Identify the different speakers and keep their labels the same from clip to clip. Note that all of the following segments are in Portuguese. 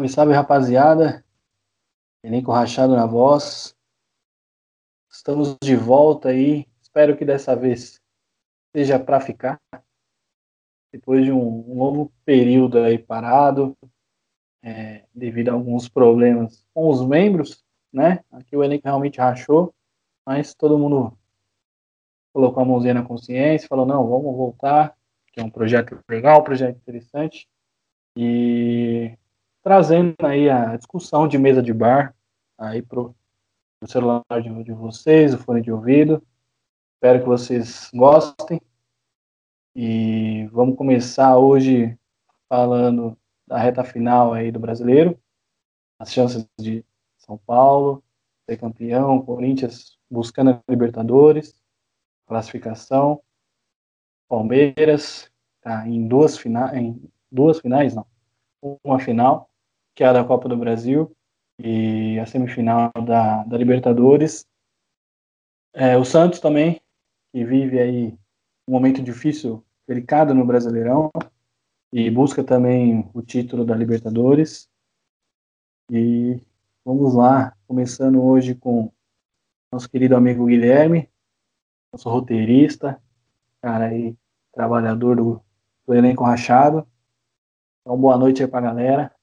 Speaker 1: Salve, salve, rapaziada. Elenco rachado na voz. Estamos de volta aí. Espero que dessa vez seja para ficar. Depois de um, longo período aí parado, é, devido a alguns problemas com os membros, né? Aqui o elenco realmente rachou, mas todo mundo colocou a mãozinha na consciência, falou, não, vamos voltar, que é um projeto legal, um projeto interessante. E trazendo aí a discussão de mesa de bar aí pro, celular de, de vocês, o fone de ouvido. Espero que vocês gostem. E vamos começar hoje falando da reta final aí do brasileiro, as chances de São Paulo ser campeão, Corinthians buscando a Libertadores, classificação, Palmeiras tá em duas finais, em duas finais não, uma final que é a da Copa do Brasil, e a semifinal da, da Libertadores. É, o Santos também, que vive aí um momento difícil, delicado no Brasileirão, e busca também o título da Libertadores. E vamos lá, começando hoje com nosso querido amigo Guilherme, nosso roteirista, cara aí, trabalhador do, do elenco rachado. Então, boa noite aí pra galera.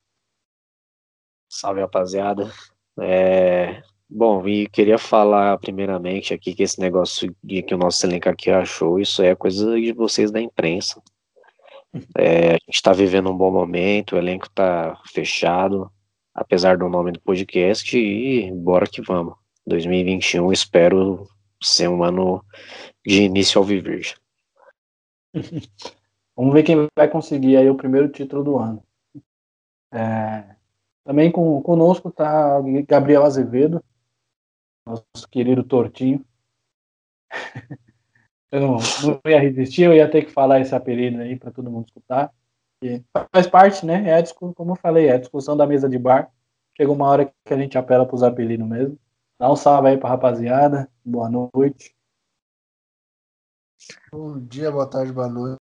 Speaker 2: Salve, rapaziada. É, bom, e queria falar primeiramente aqui que esse negócio de que o nosso elenco aqui achou, isso é coisa de vocês da imprensa. É, a gente está vivendo um bom momento, o elenco está fechado, apesar do nome do podcast, e bora que vamos. 2021, espero ser um ano de início ao viver.
Speaker 1: Vamos ver quem vai conseguir aí o primeiro título do ano. É, também com, conosco está Gabriel Azevedo, nosso querido Tortinho. eu não, não, ia resistir, eu ia ter que falar esse apelido aí para todo mundo escutar. E faz parte, né? É a, como eu falei, é a discussão da mesa de bar. Chega uma hora que a gente apela para os apelidos mesmo. Dá um salve aí para rapaziada. Boa noite.
Speaker 3: Bom dia, boa tarde, boa noite.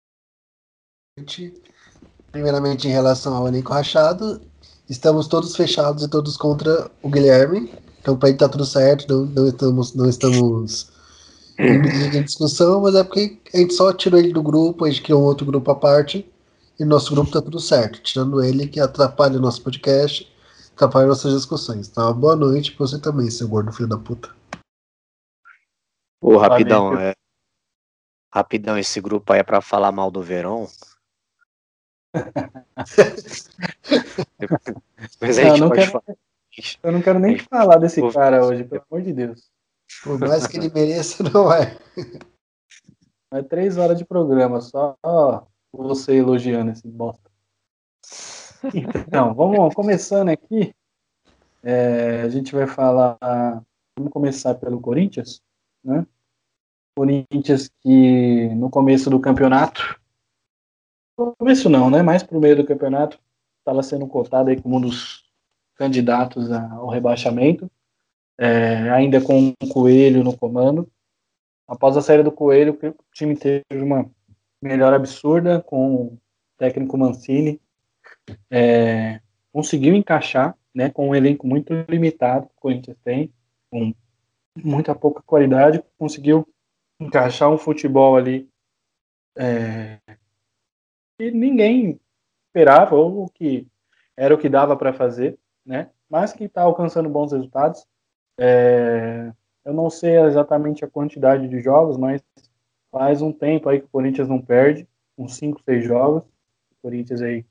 Speaker 3: Primeiramente, em relação ao elenco rachado, estamos todos fechados e todos contra o Guilherme. Então, para ele tá tudo certo, não, não estamos, não estamos em discussão, mas é porque a gente só tirou ele do grupo, a gente criou um outro grupo à parte, e nosso grupo tá tudo certo, tirando ele que atrapalha o nosso podcast, atrapalha nossas discussões. Então, boa noite pra você também, seu gordo filho da puta.
Speaker 2: Ô, rapidão, é. Rapidão, esse grupo aí é pra falar mal do Verão?
Speaker 1: Mas a gente não, não pode quero, falar. Eu não quero nem falar desse cara hoje, pelo amor de Deus.
Speaker 3: Por mais que ele mereça, não é.
Speaker 1: É três horas de programa, só você elogiando esse bosta. Então, vamos começando aqui. É, a gente vai falar. Vamos começar pelo Corinthians, né? Corinthians que no começo do campeonato começo não, né? Mais pro meio do campeonato, estava sendo cotado aí como um dos candidatos ao rebaixamento, é, ainda com o Coelho no comando. Após a saída do Coelho, o time teve uma melhora absurda com o técnico Mancini. É, conseguiu encaixar, né, com um elenco muito limitado que o Corinthians tem, com muita pouca qualidade, conseguiu encaixar um futebol ali é, que ninguém esperava, ou que era o que dava para fazer, né? Mas que está alcançando bons resultados. É, eu não sei exatamente a quantidade de jogos, mas faz um tempo aí que o Corinthians não perde, uns 5, 6 jogos. O Corinthians aí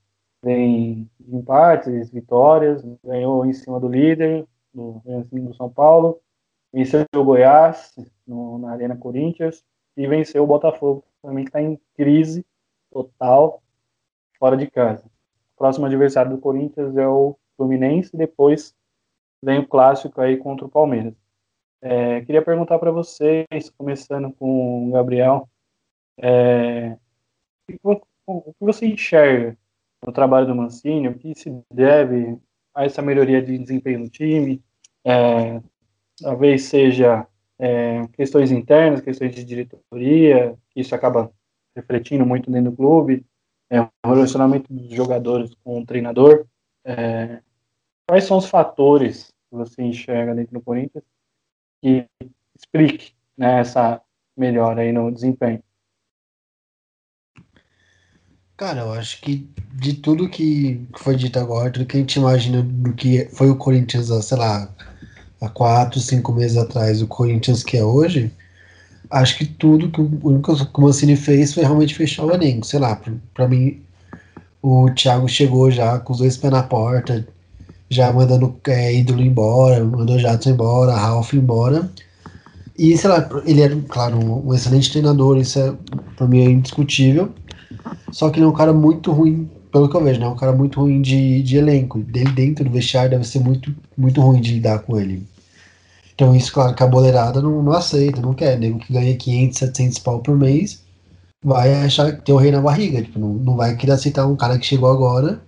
Speaker 1: vem empates, vitórias, ganhou em cima do líder, do, do São Paulo, venceu o Goiás no, na Arena Corinthians e venceu o Botafogo, também que está em crise total fora de casa. O próximo adversário do Corinthians é o Fluminense, depois vem o clássico aí contra o Palmeiras. É, queria perguntar para vocês, começando com o Gabriel, é, o que você enxerga no trabalho do Mancini, o que se deve a essa melhoria de desempenho no time, é, talvez seja é, questões internas, questões de diretoria, que isso acaba refletindo muito dentro do clube, é, o relacionamento dos jogadores com o treinador. é, quais são os fatores que você enxerga dentro do Corinthians que explique né, essa melhora aí no desempenho?
Speaker 3: Cara, eu acho que de tudo que foi dito agora, tudo que a gente imagina do que foi o Corinthians, sei lá, há quatro, cinco meses atrás, o Corinthians que é hoje, acho que tudo que o único que o Mancini fez foi realmente fechar o elenco. Sei lá, para mim, o Thiago chegou já com os dois pés na porta, já mandando é, ídolo embora, mandou Jadson embora, Ralph embora. E, sei lá, ele era, claro, um, um excelente treinador, isso é, pra mim é indiscutível. Só que ele é um cara muito ruim, pelo que eu vejo, né? Um cara muito ruim de, de elenco. Dele dentro do vestiário deve ser muito, muito ruim de lidar com ele. Então, isso, claro, que a boleirada não, não aceita, não quer. Nego que ganha 500, 700 pau por mês vai achar que tem o rei na barriga. Tipo, não, não vai querer aceitar um cara que chegou agora,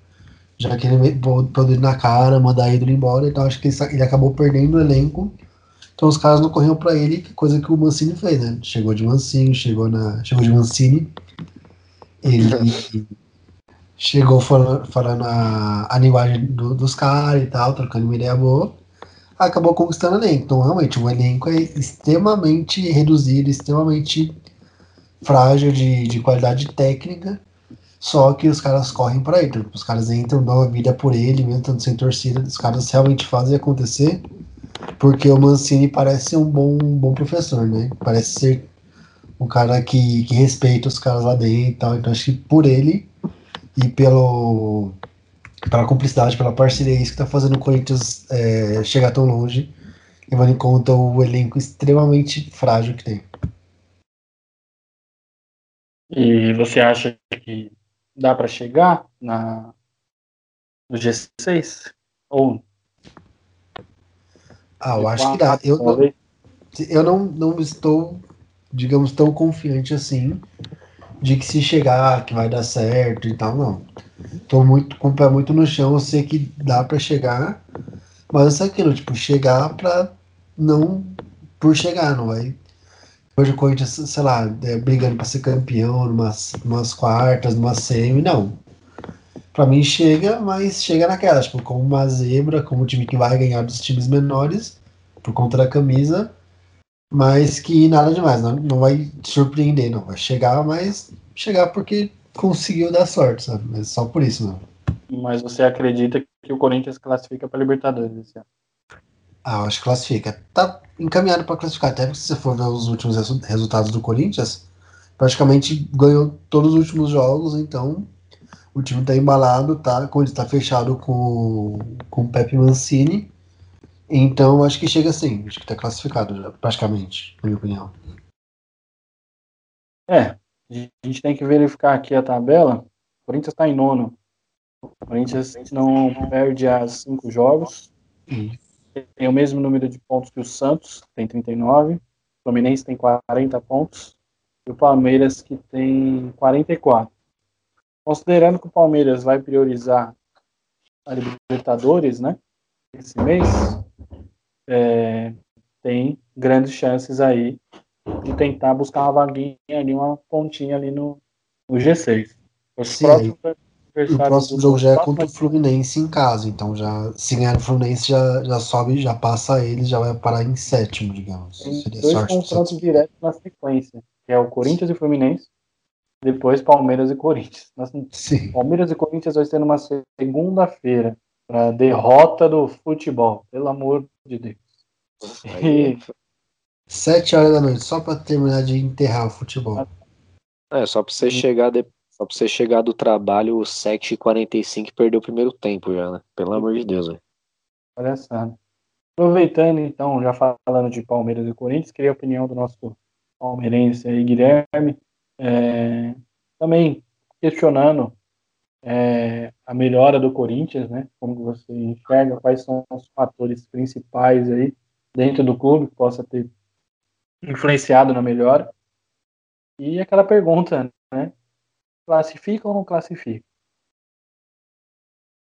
Speaker 3: já que ele poder na cara, mandar ídolo embora. Então, acho que ele, ele acabou perdendo o elenco. Então, os caras não corriam para ele, coisa que o Mancini fez, né? Chegou de Mancini, chegou, na, chegou de Mancini. Ele chegou falando, falando a, a linguagem do, dos caras e tal, trocando uma ideia boa acabou conquistando o elenco. Então, realmente, o elenco é extremamente reduzido, extremamente frágil de, de qualidade técnica. Só que os caras correm para ele. Então, os caras entram, dão a vida por ele, mesmo estando sem torcida. Os caras realmente fazem acontecer. Porque o Mancini parece um bom, um bom professor, né? Parece ser um cara que, que respeita os caras lá dentro e tal. Então, acho que por ele e pelo pela cumplicidade, pela parceria, é isso que está fazendo o Corinthians é, chegar tão longe, levando em conta o elenco extremamente frágil que tem.
Speaker 1: E você acha que dá para chegar na no G6 ou
Speaker 3: Ah, eu acho que dá. Eu não, eu não, não estou, digamos, tão confiante assim de que se chegar que vai dar certo e tal, não tô muito com o pé muito no chão, eu sei que dá para chegar, mas é aquilo, tipo, chegar para não por chegar, não vai. Hoje o Corinthians, sei lá, é, brigando para ser campeão, numas, quartas, numa semi, não. Para mim chega, mas chega naquela, tipo, como uma zebra, como um time que vai ganhar dos times menores, por conta da camisa, mas que nada demais, não, não vai surpreender, não. Vai chegar, mas chegar porque conseguiu dar sorte, sabe? Mas só por isso, não.
Speaker 1: Mas você acredita que o Corinthians classifica para Libertadores esse ano?
Speaker 3: Ah, eu acho que classifica. Tá encaminhado para classificar. Até porque se você for ver os últimos resu resultados do Corinthians, praticamente ganhou todos os últimos jogos, então o time tá embalado, tá? Quando está fechado com, com o Pepe Mancini. Então acho que chega assim, acho que tá classificado já, praticamente, na minha opinião.
Speaker 1: É, a gente tem que verificar aqui a tabela. O Corinthians está em nono. O Corinthians não perde as cinco jogos. Tem o mesmo número de pontos que o Santos, tem 39. O Fluminense tem 40 pontos. E o Palmeiras que tem 44. Considerando que o Palmeiras vai priorizar a Libertadores, né? Esse mês, é, tem grandes chances aí de tentar buscar uma vaguinha ali, uma pontinha ali no, no G6.
Speaker 3: Os Sim, próximos o próximo jogo já é contra o Fluminense em casa, então já se ganhar o Fluminense já, já sobe, já passa ele, já vai parar em sétimo, digamos.
Speaker 1: Tem dois sorte confrontos diretos na sequência, que é o Corinthians e Fluminense, depois Palmeiras e Corinthians. Sim. Palmeiras e Corinthians vai ser numa segunda-feira, para derrota do futebol, pelo amor de Deus.
Speaker 3: E, Sete horas da noite, só para terminar de enterrar o futebol.
Speaker 2: É, só para você chegar de... só pra você chegar do trabalho 7h45 e perder o primeiro tempo já, né? Pelo amor de Deus, velho.
Speaker 1: Olha só. Aproveitando, então, já falando de Palmeiras e Corinthians, queria a opinião do nosso palmeirense aí, Guilherme. É, também questionando é, a melhora do Corinthians, né? Como você enxerga, quais são os fatores principais aí dentro do clube que possa ter influenciado na melhora. E aquela pergunta, né? Classifica ou não classifica?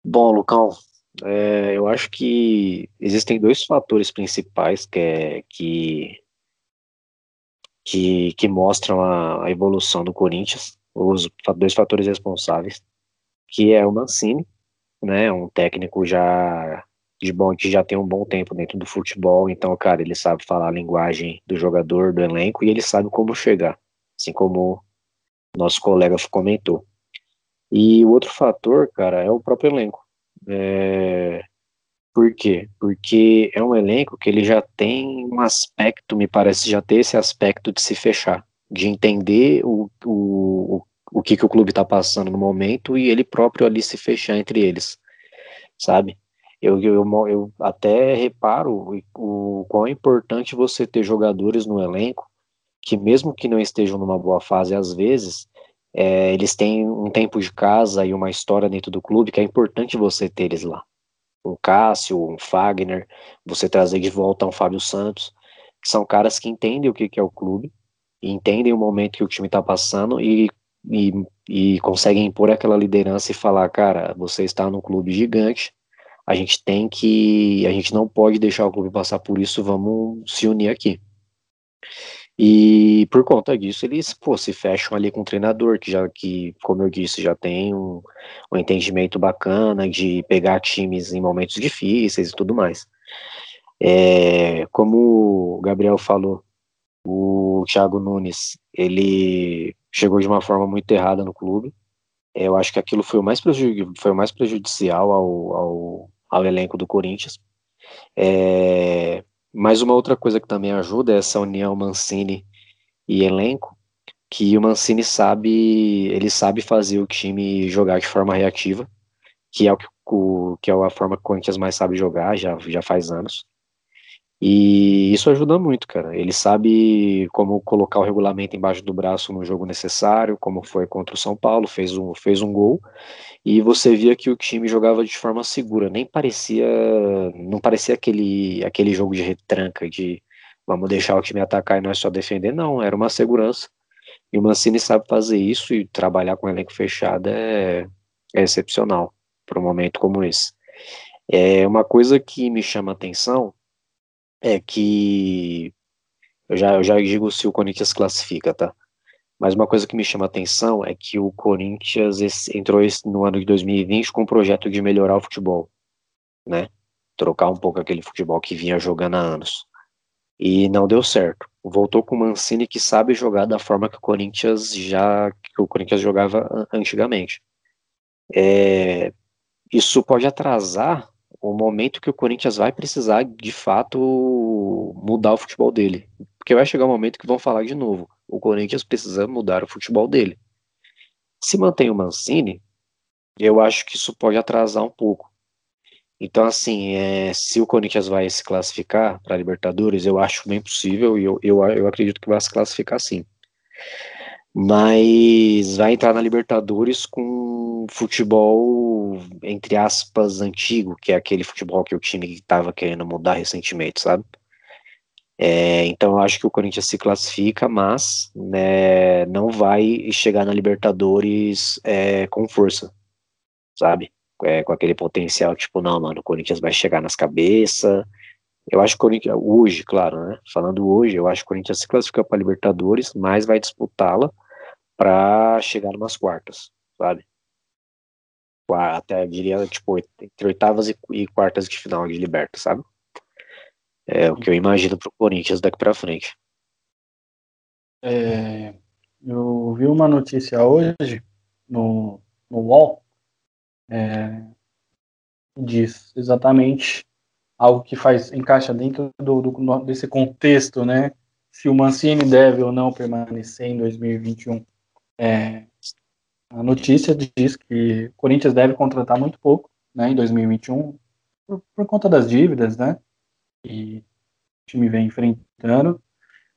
Speaker 2: Bom, Lucão, é, eu acho que existem dois fatores principais que, é, que, que, que mostram a, a, evolução do Corinthians, os dois fatores responsáveis, que é o Mancini né? Um técnico já de bom que já tem um bom tempo dentro do futebol, então, cara, ele sabe falar a linguagem do jogador, do elenco e ele sabe como chegar, assim como nosso colega comentou. E o outro fator, cara, é o próprio elenco. É... Por quê? Porque é um elenco que ele já tem um aspecto, me parece já ter esse aspecto de se fechar, de entender o, o, o que, que o clube está passando no momento e ele próprio ali se fechar entre eles, sabe? Eu, eu, eu até reparo o, o quão é importante você ter jogadores no elenco que mesmo que não estejam numa boa fase às vezes, é, eles têm um tempo de casa e uma história dentro do clube que é importante você ter eles lá. Um Cássio, um Fagner, você trazer de volta um Fábio Santos, que são caras que entendem o que, que é o clube, entendem o momento que o time está passando e, e, e conseguem impor aquela liderança e falar, cara, você está num clube gigante, a gente tem que, a gente não pode deixar o clube passar por isso, vamos se unir aqui. E por conta disso, eles pô, se fecham ali com o treinador, que já que, como eu disse, já tem um, um entendimento bacana de pegar times em momentos difíceis e tudo mais. É, como o Gabriel falou, o Thiago Nunes, ele chegou de uma forma muito errada no clube. Eu acho que aquilo foi o mais, foi o mais prejudicial ao, ao elenco do Corinthians. É, mas uma outra coisa que também ajuda é essa união Mancini e elenco, que o Mancini sabe, ele sabe fazer o time jogar de forma reativa, que é o que, o, que é a forma que o Corinthians mais sabe jogar, já, já faz anos. E isso ajuda muito, cara. Ele sabe como colocar o regulamento embaixo do braço no jogo necessário, como foi contra o São Paulo, fez um, fez um gol. E você via que o time jogava de forma segura, nem parecia, não parecia aquele, aquele jogo de retranca, de vamos deixar o time atacar e nós só defender, não, era uma segurança. E o Mancini sabe fazer isso e trabalhar com um elenco fechado é, é excepcional para um momento como esse. É uma coisa que me chama atenção é que eu já, eu já digo se o Corinthians classifica, tá? Mas uma coisa que me chama atenção é que o Corinthians entrou no ano de 2020 com um projeto de melhorar o futebol, né? Trocar um pouco aquele futebol que vinha jogando há anos. E não deu certo. Voltou com o Mancini que sabe jogar da forma que o Corinthians já que o Corinthians jogava antigamente. É, isso pode atrasar o momento que o Corinthians vai precisar de fato mudar o futebol dele. Porque vai chegar um momento que vão falar de novo. O Corinthians precisa mudar o futebol dele. Se mantém o Mancini, eu acho que isso pode atrasar um pouco. Então, assim, é, se o Corinthians vai se classificar para a Libertadores, eu acho bem possível e eu, eu, eu acredito que vai se classificar sim mas vai entrar na Libertadores com futebol, entre aspas, antigo, que é aquele futebol que o time estava querendo mudar recentemente, sabe? É, então eu acho que o Corinthians se classifica, mas né, não vai chegar na Libertadores é, com força, sabe? É, com aquele potencial, tipo, não, mano, o Corinthians vai chegar nas cabeças. Eu acho que o Corinthians, hoje, claro, né? Falando hoje, eu acho que o Corinthians se classifica para Libertadores, mas vai disputá-la para chegar umas quartas, sabe? Até diria, tipo, entre oitavas e, quartas de final de Liberta, sabe? É o que eu imagino pro Corinthians daqui para frente.
Speaker 1: É, eu vi uma notícia hoje no, no UOL, é, diz exatamente algo que faz encaixa dentro do, do, desse contexto, né? Se o Mancini deve ou não permanecer em 2021. É, a notícia diz que o Corinthians deve contratar muito pouco né, em 2021 por, por conta das dívidas, né? E o time vem enfrentando.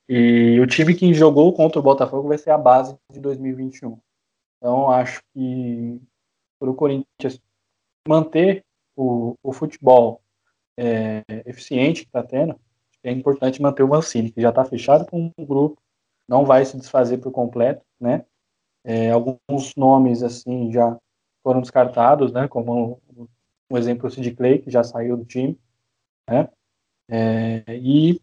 Speaker 1: E o time que jogou contra o Botafogo vai ser a base de 2021. Então, acho que para o Corinthians manter o, o futebol é, eficiente que está tendo, é importante manter o Mancini, que já está fechado com o grupo, não vai se desfazer por completo, né? É, alguns nomes assim já foram descartados, né? Como um exemplo o Sid Clay, que já saiu do time, né? É, e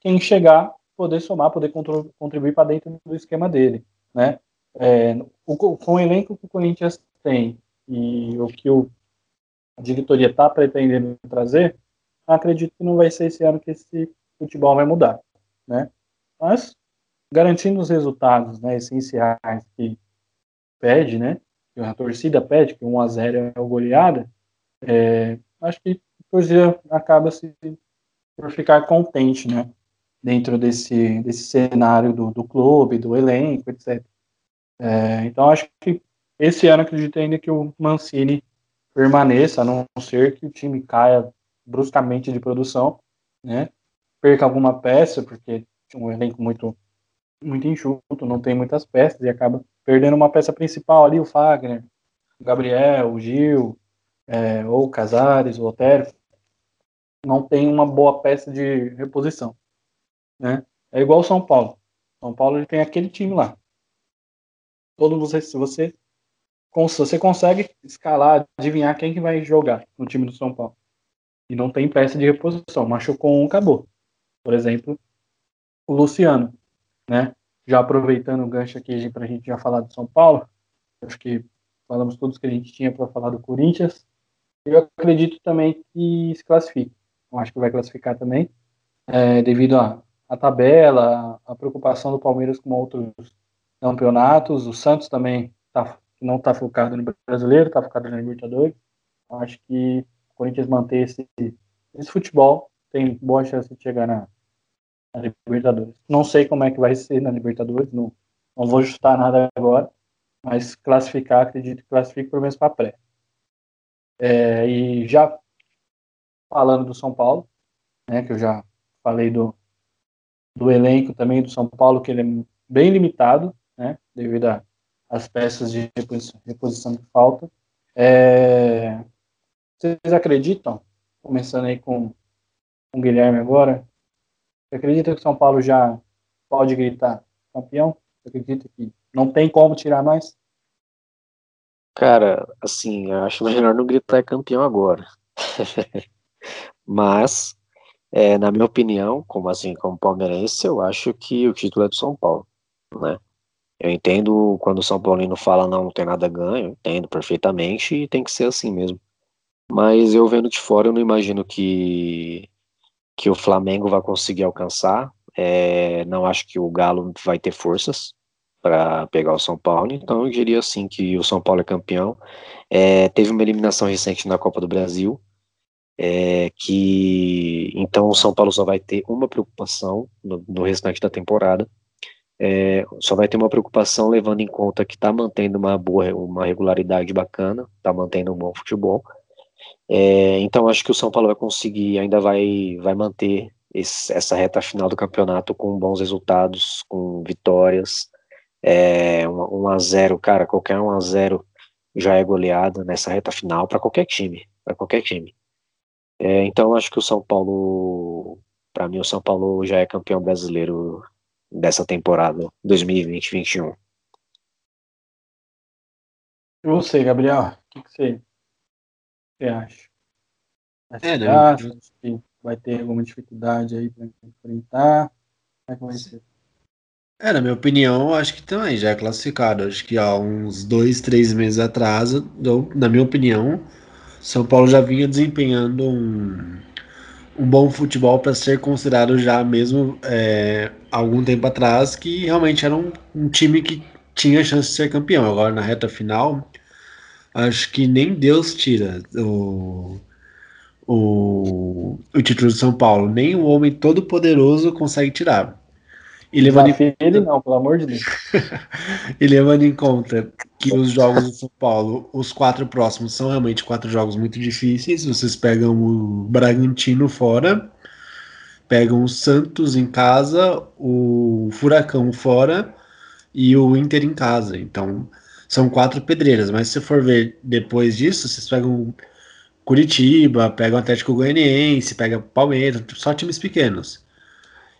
Speaker 1: quem chegar poder somar, poder contribuir para dentro do esquema dele, né? É, o, com o elenco que o Corinthians tem e o que o a diretoria está pretendendo trazer, acredito que não vai ser esse ano que esse futebol vai mudar, né? Mas garantindo os resultados, né, essenciais que pede, né? Que a torcida pede, que 1 a 0 é o goleada, é, acho que a torcida acaba se por ficar contente, né? Dentro desse, desse cenário do, do clube, do elenco, etc. É, então acho que esse ano acredito ainda que o Mancini permaneça, a não ser que o time caia bruscamente de produção, né? Perca alguma peça, porque tinha um elenco muito muito enxuto, não tem muitas peças e acaba perdendo uma peça principal ali, o Fagner, o Gabriel, o Gil, é, ou o Casares, o Otério, não tem uma boa peça de reposição, né? É igual o São Paulo. São Paulo ele tem aquele time lá. Todo você, se você você consegue escalar, adivinhar quem que vai jogar no time do São Paulo. E não tem peça de reposição. Machucou um, acabou. Por exemplo, o Luciano, né? Já aproveitando o gancho aqui para a gente já falar do São Paulo, acho que falamos todos que a gente tinha para falar do Corinthians. Eu acredito também que se classifique. Eu acho que vai classificar também, é, devido à tabela, a preocupação do Palmeiras com outros campeonatos. O Santos também que não está focado no brasileiro, está focado na Libertadores. Acho que o Corinthians manter esse, esse futebol tem boa chance de chegar na, na, Libertadores. Não sei como é que vai ser na Libertadores, não, não vou ajustar nada agora, mas classificar, acredito que classifique pelo menos para pré. É, e já falando do São Paulo, né, que eu já falei do, do elenco também do São Paulo, que ele é bem limitado, né, devido as peças de reposição que faltam. É, vocês acreditam, começando aí com, com o Guilherme agora, você acredita que São Paulo já pode gritar campeão? Você acredita que não tem como tirar mais?
Speaker 2: Cara, assim, eu acho melhor não gritar campeão agora. Mas, é, na minha opinião, como assim, como palmeirense, eu acho que o título é do São Paulo, né? Eu entendo quando o São Paulino fala não, não tem nada ganho, entendo perfeitamente e tem que ser assim mesmo. Mas eu vendo de fora, eu não imagino que, que o Flamengo vai conseguir alcançar. É, não acho que o Galo vai ter forças para pegar o São Paulo, então eu diria assim que o São Paulo é campeão. É, teve uma eliminação recente na Copa do Brasil, é, que então o São Paulo só vai ter uma preocupação no, no restante da temporada, é, só vai ter uma preocupação levando em conta que está mantendo uma boa, uma regularidade bacana, está mantendo um bom futebol. É, então acho que o São Paulo vai conseguir, ainda vai, vai manter esse, essa reta final do campeonato com bons resultados, com vitórias. É, 1 a 0 cara, qualquer 1 a 0 já é goleada nessa reta final para qualquer time, para qualquer time. É, então acho que o São Paulo, para mim o São Paulo já é campeão brasileiro dessa temporada 2020-21.
Speaker 1: E você, Gabriel? O que, que você, você acha? Você é, né? acha que vai ter alguma dificuldade aí para enfrentar? Como é que vai ser?
Speaker 3: É, na minha opinião, acho que também já é classificado. Acho que há uns dois, três meses atrás, na minha opinião, São Paulo já vinha desempenhando um, um bom futebol para ser considerado já mesmo é, algum tempo atrás que realmente era um, um, time que tinha chance de ser campeão. Agora na reta final, acho que nem Deus tira o, o, o título de São Paulo, nem o homem todo poderoso consegue tirar.
Speaker 1: E levando em... ele não, pelo amor de Deus.
Speaker 3: e levando em conta que os jogos do São Paulo, os quatro próximos, são realmente quatro jogos muito difíceis. Vocês pegam o Bragantino fora, pegam o Santos em casa, o Furacão fora e o Inter em casa. Então, são quatro pedreiras. Mas se for ver depois disso, vocês pegam Curitiba, pegam Atlético Goianiense, pegam Palmeiras, só times pequenos.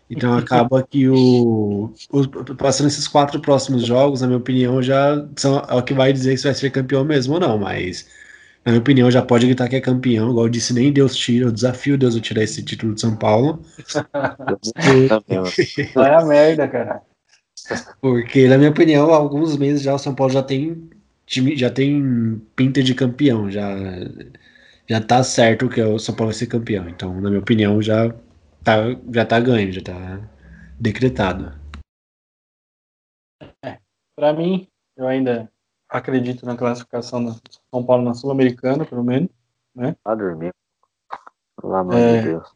Speaker 3: Então acaba que o, o, passando esses quatro próximos jogos, na minha opinião, já são é o que vai dizer se vai ser campeão mesmo ou não, mas na minha opinião já pode gritar que é campeão, igual eu disse, nem Deus tira, eu desafio Deus a tirar esse título de São Paulo.
Speaker 1: Vai a merda, cara.
Speaker 3: Porque, na minha opinião, há alguns meses já o São Paulo já tem time, já tem pinta de campeão, já
Speaker 4: já tá certo que o São Paulo vai ser campeão. Então, na minha opinião, já tá, já tá ganho, já tá decretado.
Speaker 1: É, para mim, eu ainda acredito na classificação do São Paulo na Sul-Americana, pelo menos. Né?
Speaker 2: Tá dormindo. Pelo amor
Speaker 1: É.
Speaker 2: de Deus.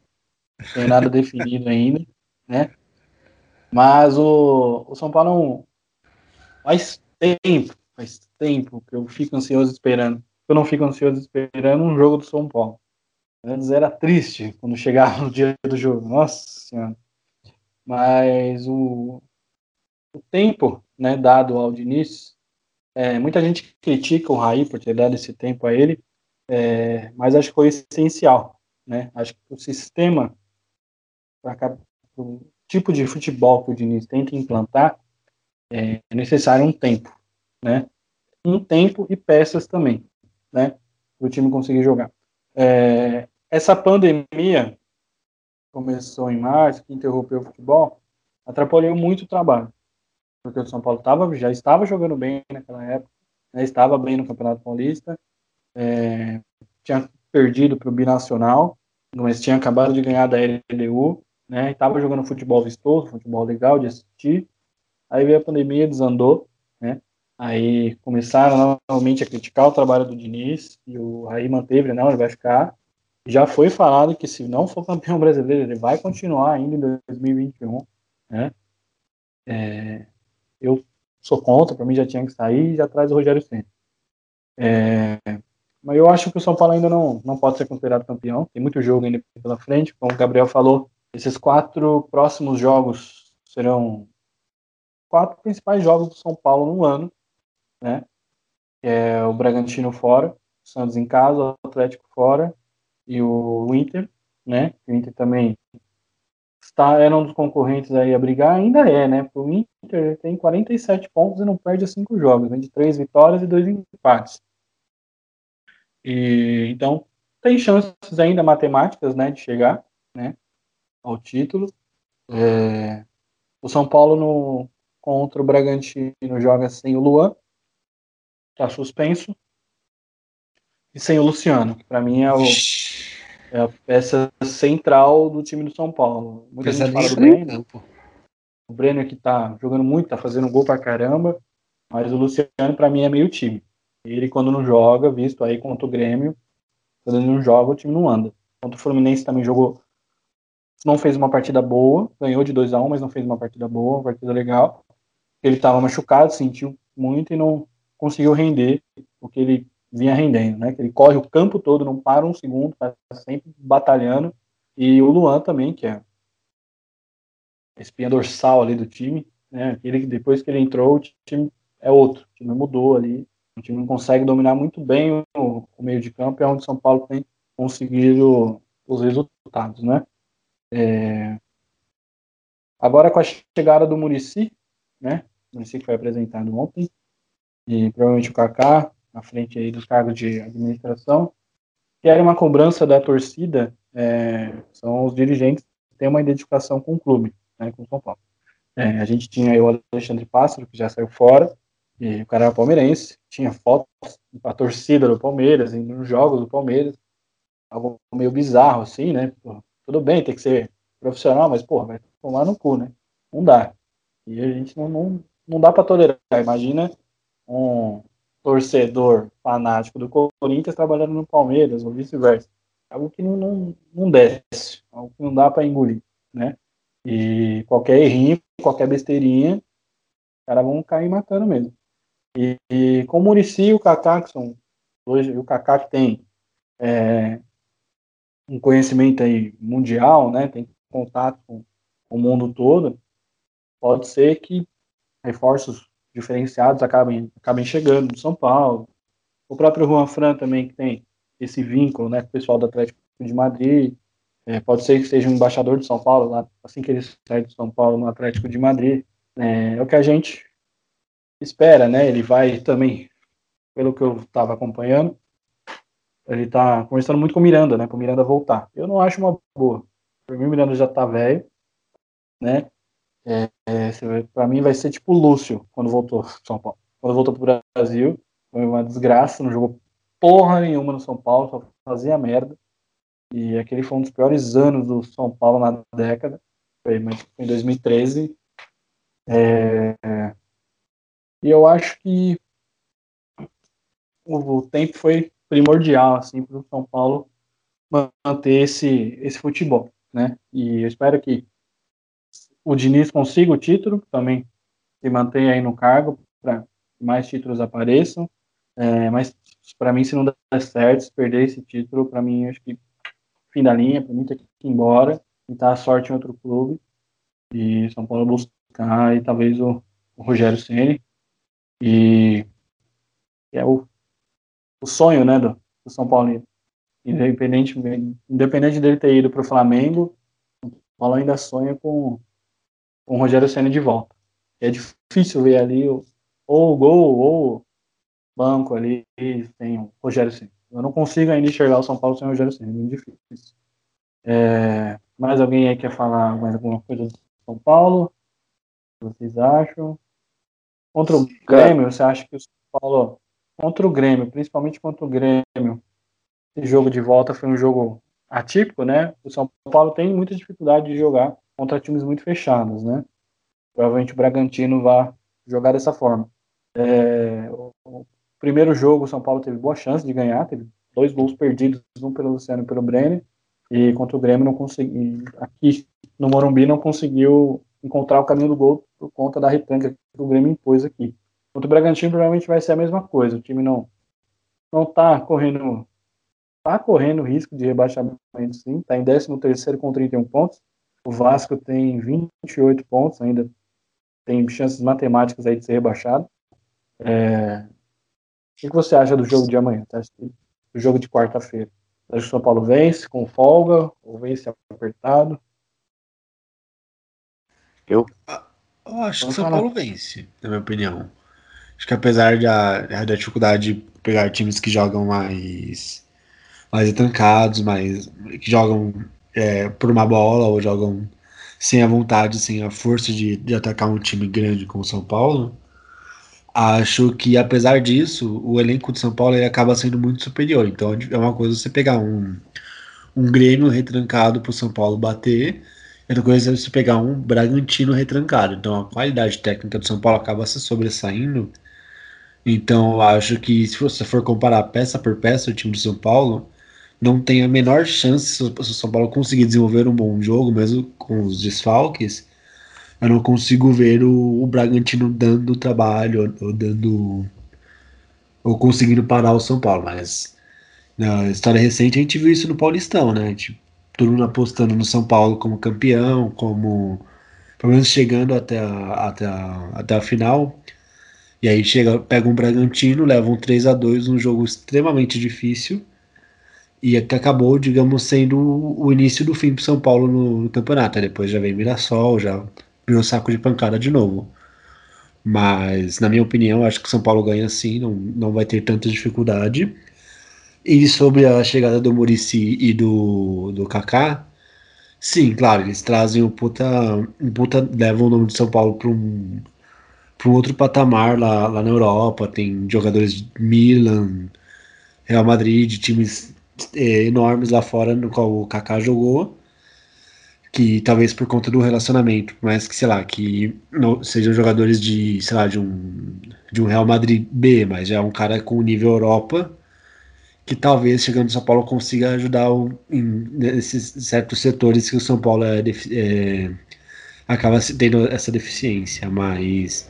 Speaker 1: Tem nada definido ainda, né? Mas o, o São Paulo faz tempo, faz tempo que eu fico ansioso esperando. Eu não fico ansioso esperando um jogo do São Paulo. Antes era triste quando chegava no dia do jogo. Nossa Senhora. Mas o, o tempo né, dado ao Diniz, é, muita gente critica o Raí por ter dado esse tempo a ele, é, mas acho que foi essencial. Né? Acho que o sistema para o tipo de futebol que o Diniz tenta implantar, é necessário um tempo, né? Um tempo e peças também, né? Para o time conseguir jogar. É, essa pandemia começou em março, que interrompeu o futebol, atrapalhou muito o trabalho, porque o São Paulo tava, já estava jogando bem naquela época, né? estava bem no Campeonato Paulista, é, tinha perdido para o Binacional, mas tinha acabado de ganhar da LDU, né? Estava jogando futebol vistoso, futebol legal de assistir. Aí veio a pandemia, desandou, né? Aí começaram novamente a criticar o trabalho do Diniz e o Raí manteve, não, ele vai ficar. Já foi falado que se não for campeão brasileiro, ele vai continuar ainda em 2021, né? É, eu sou contra, para mim já tinha que sair e já traz o Rogério Senna. É, mas eu acho que o São Paulo ainda não, não pode ser considerado campeão. Tem muito jogo ainda pela frente, como o Gabriel falou. Esses quatro próximos jogos serão quatro principais jogos do São Paulo no ano, né? É o Bragantino fora, o Santos em casa, o Atlético fora e o Inter, né? O Inter também está, era um dos concorrentes aí a brigar, ainda é, né? O Inter tem 47 pontos e não perde cinco jogos, vem de três vitórias e dois empates. E, então, tem chances ainda matemáticas, né, de chegar, né, ao título. É, o São Paulo no, contra o Bragantino joga sem o Luan, está suspenso, e sem o Luciano, que para mim é, o, é, a peça central do time do São Paulo. Muita
Speaker 4: Precisa
Speaker 1: gente fala do
Speaker 4: campo.
Speaker 1: o Brenner que tá jogando muito, tá fazendo gol pra caramba, mas o Luciano para mim é meio time. Ele quando não joga, visto aí contra o Grêmio, quando ele não joga, o time não anda. Contra o Fluminense também jogou, não fez uma partida boa, ganhou de 2 a 1 mas não fez uma partida boa, uma partida legal. Ele estava machucado, sentiu muito e não conseguiu render o que ele vinha rendendo, né? Que ele corre o campo todo, não para um segundo, tá sempre batalhando. E o Luan também, que é a espinha dorsal ali do time, né? Ele depois que ele entrou, o time é outro, o time mudou ali, o time consegue dominar muito bem o, o meio de campo, é onde o São Paulo tem conseguido os resultados, né? É... Agora com a chegada do Murici, né? O Murici que foi apresentado ontem, e provavelmente o Kaká, à frente aí dos cargos de administração, que era uma cobrança da torcida, é, são os dirigentes que têm uma identificação com o clube, né, com o São Paulo. É, a gente tinha aí o Alexandre Pássaro, que já saiu fora, e o cara era palmeirense, tinha fotos com a torcida do Palmeiras, nos jogos do Palmeiras, algo meio bizarro assim, né? Tudo bem, tem que ser profissional, mas, porra, vai tomar no cu, né? Não dá. E a gente não, não, não dá para tolerar. Imagina um torcedor fanático do Corinthians trabalhando no Palmeiras, ou vice-versa. Algo que não, não, não desce, algo que não dá para engolir, né? E qualquer errinho, qualquer besteirinha, os caras vão cair matando mesmo. E, e com o Murici e o Kaká, que são hoje o Kaká que tem é, um conhecimento aí mundial, né? Tem contato com o mundo todo, pode ser que reforços diferenciados acabem, acabem chegando no São Paulo. O próprio Juan Fran também, que tem esse vínculo né, com o pessoal do Atlético de Madrid. É, pode ser que seja um embaixador de São Paulo, lá, assim que ele sai de São Paulo no Atlético de Madrid. É, é o que a gente espera, né? Ele vai também, pelo que eu estava acompanhando, ele está conversando muito com o Miranda, né? Para o Miranda voltar. Eu não acho uma boa. Para mim, o Miranda já está velho, né? É, é, para mim vai ser tipo o Lúcio quando voltou São Paulo. Quando voltou pro Brasil, foi uma desgraça, não jogou porra nenhuma no São Paulo, só fazia merda. E aquele foi um dos piores anos do São Paulo na década. Foi em 2013. É, e eu acho que o, o tempo foi primordial assim, para o São Paulo manter esse, esse futebol. Né? E eu espero que o Diniz consiga o título, também se mantenha aí no cargo para que mais títulos apareçam. É, mas para mim, se não der certo, se perder esse título, para mim, acho que fim da linha, para mim tem que ir embora, tentar a sorte em outro clube e São Paulo buscar e talvez o, o Rogério Ceni e é o, o sonho, né, do, do São Paulo. Independente, independente dele ter ido para o Flamengo, o Paulo ainda sonha com, com o Rogério Ceni de volta. É difícil ver ali o, ou o gol ou banco ali sem o Rogério Ceni. Eu não consigo ainda enxergar o São Paulo sem o Rogério Ceni, é muito difícil. É, mais alguém aí quer falar mais alguma coisa do São Paulo? O que vocês acham? Contra o Grêmio, você acha que o São Paulo, contra o Grêmio, principalmente contra o Grêmio, esse jogo de volta foi um jogo atípico, né? O São Paulo tem muita dificuldade de jogar contra times muito fechados, né? Provavelmente o Bragantino vai jogar dessa forma. É, o primeiro jogo o São Paulo teve boa chance de ganhar, teve dois gols perdidos, um pelo Luciano e pelo Brenner, e contra o Grêmio não conseguiu, aqui no Morumbi não conseguiu encontrar o caminho do gol por conta da retranca que o Grêmio impôs aqui. Contra o Bragantino provavelmente vai ser a mesma coisa. O time não não tá correndo tá correndo risco de rebaixamento sim, tá em 13º com 31 pontos. O Vasco tem 28 pontos ainda tem chances matemáticas aí de ser rebaixado. É... O que você acha do jogo de amanhã? Tá? Do jogo de quarta-feira? Acho que o São Paulo vence com folga ou vence apertado?
Speaker 3: Eu, eu acho que o São Paulo vence, na minha opinião. Acho que apesar da, da dificuldade de pegar times que jogam mais mais trancados, mais que jogam é, por uma bola ou jogam sem a vontade, sem a força de, de atacar um time grande como o São Paulo, acho que apesar disso, o elenco de São Paulo ele acaba sendo muito superior. Então é uma coisa você pegar um, um Grêmio retrancado para o São Paulo bater Outra coisa é você pegar um Bragantino retrancado. Então a qualidade técnica do São Paulo acaba se sobressaindo. Então eu acho que se você for comparar peça por peça o time do São Paulo, não tem a menor chance se o São Paulo conseguir desenvolver um bom jogo, mesmo com os desfalques. Eu não consigo ver o, o Bragantino dando trabalho ou, dando ou conseguindo parar o São Paulo, mas na história recente a gente viu isso no Paulistão, né? Tipo, todo mundo apostando no São Paulo como campeão, como pelo menos chegando até a, até a, até a final. E aí chega, pega um Bragantino, leva um 3 a 2 um jogo extremamente difícil. E que acabou, digamos, sendo o início do fim para São Paulo no, no, campeonato. Aí depois já vem Mirassol, já virou saco de pancada de novo. Mas, na minha opinião, acho que São Paulo ganha sim, não, não vai ter tanta dificuldade. E sobre a chegada do Murici e do, do Kaká, sim, claro, eles trazem um puta, um puta levam o nome de São Paulo para um, para um outro patamar lá, lá na Europa. Tem jogadores de Milan, Real Madrid, times é, enormes lá fora no qual o Kaká jogou. Que talvez por conta do relacionamento, mas que sei lá, que não sejam jogadores de, sei lá, de um, de um Real Madrid B, mas já é um cara com nível Europa que talvez chegando no São Paulo consiga ajudar o, em, nesses certos setores que o São Paulo é, é, acaba tendo essa deficiência, mas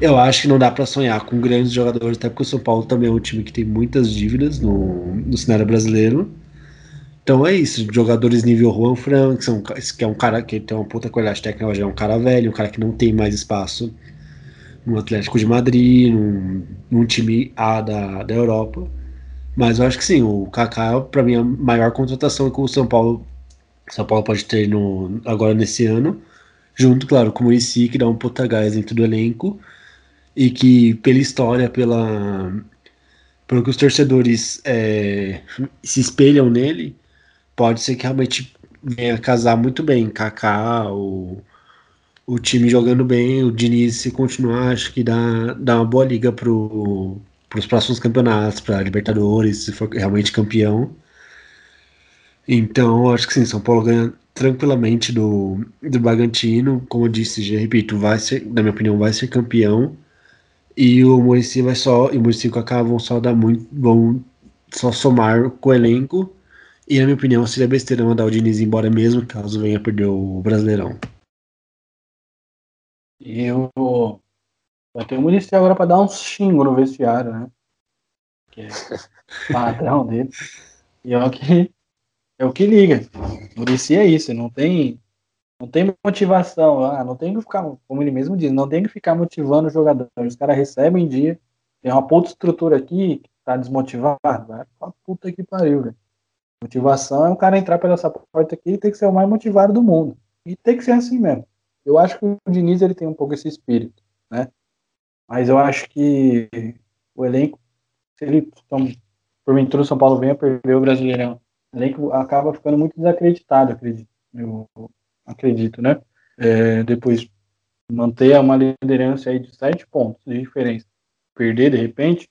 Speaker 3: eu acho que não dá para sonhar com grandes jogadores, até porque o São Paulo também é um time que tem muitas dívidas no, no cenário brasileiro. Então é isso, jogadores nível Juan Fran, que, são, que é um cara que tem uma puta qualidade técnica, já é um cara velho, um cara que não tem mais espaço no Atlético de Madrid, num, num time A da, da Europa. Mas eu acho que sim, o Kaká, para mim, é a maior contratação que o São Paulo, São Paulo pode ter no, agora nesse ano, junto, claro, com o Muricy, que dá um puta gás dentro do elenco, e que pela história, pela pelo que os torcedores é, se espelham nele, pode ser que realmente venha casar muito bem. Kaká, o, o time jogando bem, o Diniz se continuar, acho que dá, dá uma boa liga para os próximos campeonatos, para Libertadores, se for realmente campeão.
Speaker 4: Então, acho que sim, São Paulo ganha tranquilamente do, do Bragantino. Como eu disse, já repito, vai ser, na minha opinião, vai ser campeão. E o Murici vai só. E o Murici com a K vão só dar muito. vão só somar com o elenco. E na minha opinião, seria besteira mandar o Diniz embora mesmo, caso venha perder o Brasileirão.
Speaker 1: E eu vai ter um Murici agora para dar um xingo no vestiário, né? Que é padrão dele. E é o que é o que liga. Murici é isso, não tem não tem motivação, ah, não tem que ficar, como ele mesmo diz, não tem que ficar motivando os jogadores. Os caras recebem em dia, tem uma puta estrutura aqui que tá desmotivado, vai pra puta que pariu, velho. Motivação é o cara entrar pela essa porta aqui e tem que ser o mais motivado do mundo. E tem que ser assim mesmo. Eu acho que o Diniz ele tem um pouco esse espírito, né? Mas eu acho que o elenco, se ele, então, porventura o São Paulo venha perder o Brasileirão, o elenco acaba ficando muito desacreditado, acredito. Eu acredito, né? É, depois manter uma liderança aí de sete pontos de diferença. Perder de repente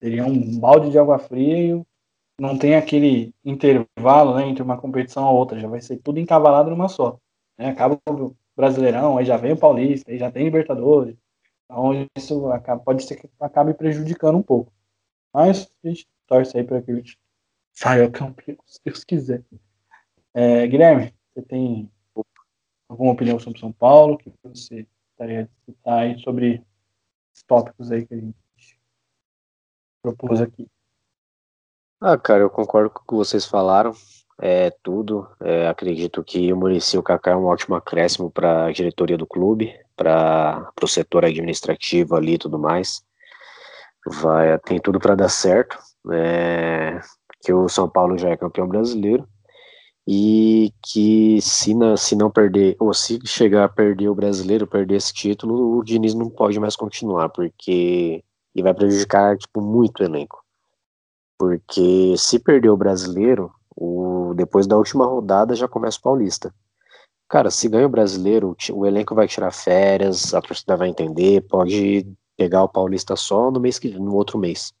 Speaker 1: seria um balde de água fria e não tem aquele intervalo né, entre uma competição a outra, já vai ser tudo encavalado numa só. Né? Acaba o Brasileirão, aí já vem o Paulista, aí já tem Libertadores, então isso acaba, pode ser que acabe prejudicando um pouco. Mas a gente torce aí para que a gente saia campeão, se Deus quiser. É, Guilherme, você tem alguma opinião sobre São Paulo que você gostaria de citar aí sobre os tópicos aí que a gente propôs aqui?
Speaker 2: Ah, cara, eu concordo com o que vocês falaram. É tudo. É, acredito que o Murici e o Kaká é um ótimo acréscimo para a diretoria do clube, para o setor administrativo ali e tudo mais. Vai, tem tudo para dar certo. É, que o São Paulo já é campeão brasileiro e que se não, se não perder, ou se chegar a perder o brasileiro, perder esse título, o Diniz não pode mais continuar, porque ele vai prejudicar tipo, muito o elenco. Porque se perder o brasileiro, o, depois da última rodada já começa o Paulista. Cara, se ganha o brasileiro, o elenco vai tirar férias, a torcida vai entender, pode pegar o Paulista só no mês que no outro mês.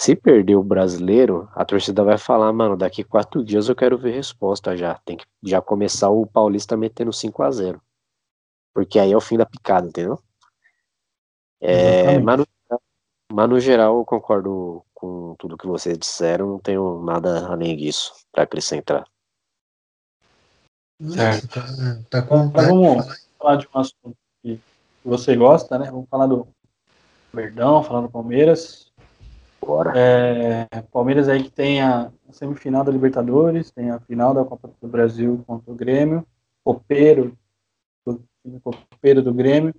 Speaker 2: Se perder o brasileiro, a torcida vai falar, mano, daqui quatro dias eu quero ver resposta já. Tem que já começar o Paulista metendo 5 a 0 Porque aí é o fim da picada, entendeu? É, mas, no, mas no geral eu concordo com tudo que vocês disseram, não tenho nada além disso para acrescentar.
Speaker 1: Certo. Tá, tá com, vamos falar de um assunto que você gosta, né? Vamos falar do Verdão, falar do Palmeiras.
Speaker 2: Bora.
Speaker 1: É, Palmeiras aí que tem a semifinal da Libertadores, tem a final da Copa do Brasil contra o Grêmio, copeiro do, copeiro do Grêmio.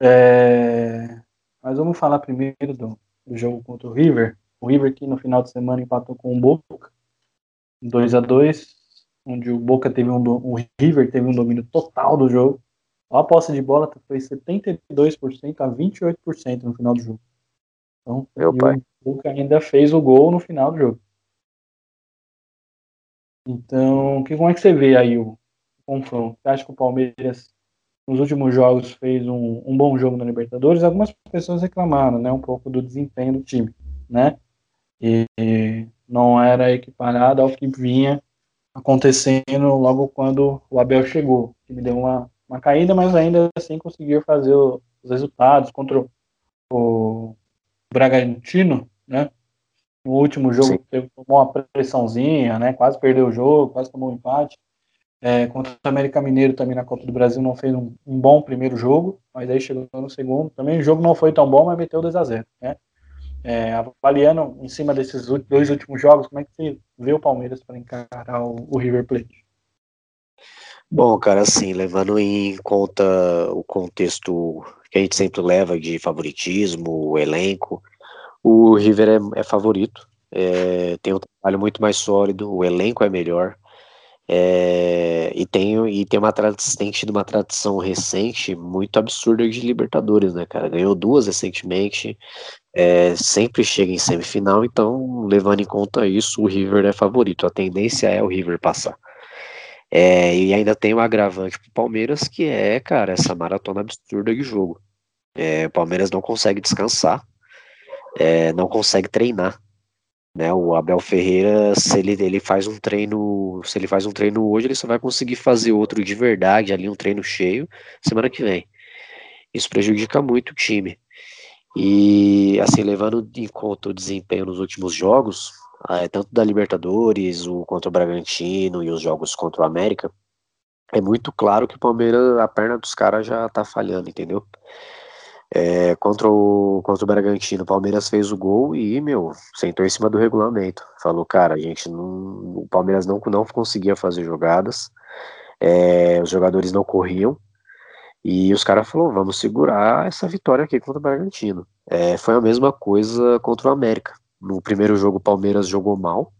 Speaker 1: É, mas vamos falar primeiro do, do, jogo contra o River. O River que no final de semana empatou com o Boca, 2 a 2 onde o Boca teve um o River teve um domínio total do jogo. A posse de bola foi 72% a 28% no final do jogo. Então,
Speaker 2: Meu pai.
Speaker 1: o Boca ainda fez o gol no final do jogo. Então, que, como é que você vê aí o, confronto? Você acha que o Palmeiras, nos últimos jogos, fez um, um bom jogo na Libertadores? Algumas pessoas reclamaram, né, um pouco do desempenho do time, né? E, e não era equiparado ao que vinha acontecendo logo quando o Abel chegou. O time deu uma, uma caída, mas ainda assim conseguiu fazer os resultados contra o, Bragantino, né? No último jogo teve, tomou uma pressãozinha, né? Quase perdeu o jogo, quase tomou um empate. É, contra o América Mineiro também na Copa do Brasil não fez um, um, bom primeiro jogo, mas aí chegou no segundo. Também o jogo não foi tão bom, mas meteu 2 a 0 né? É, avaliando em cima desses dois últimos jogos, como é que você vê o Palmeiras para encarar o, o River Plate?
Speaker 2: Bom, cara, assim, levando em conta o contexto que a gente sempre leva de favoritismo, o elenco, o River é, é favorito, é, tem um trabalho muito mais sólido, o elenco é melhor, é, e, tem, e tem, uma tem tido uma tradição recente muito absurda de Libertadores, né, cara? Ganhou duas recentemente, é, sempre chega em semifinal, então, levando em conta isso, o River é favorito. A tendência é o River passar. É, e ainda tem o agravante pro Palmeiras, que é, cara, essa maratona absurda de jogo. É, o Palmeiras não consegue descansar, é, não consegue treinar. Né, o Abel Ferreira, se ele, ele faz um treino, se ele faz um treino hoje, ele só vai conseguir fazer outro de verdade, ali um treino cheio, semana que vem. Isso prejudica muito o time. E assim, levando em conta o desempenho nos últimos jogos, é, tanto da Libertadores, o contra o Bragantino e os jogos contra o América, é muito claro que o Palmeiras, a perna dos caras já tá falhando, entendeu? É, contra, o, contra o Bragantino, o Palmeiras fez o gol e, meu, sentou em cima do regulamento. Falou, cara, a gente não. O Palmeiras não, não conseguia fazer jogadas, é, os jogadores não corriam. E os caras falaram, vamos segurar essa vitória aqui contra o Bragantino. É, foi a mesma coisa contra o América. No primeiro jogo, o Palmeiras jogou mal,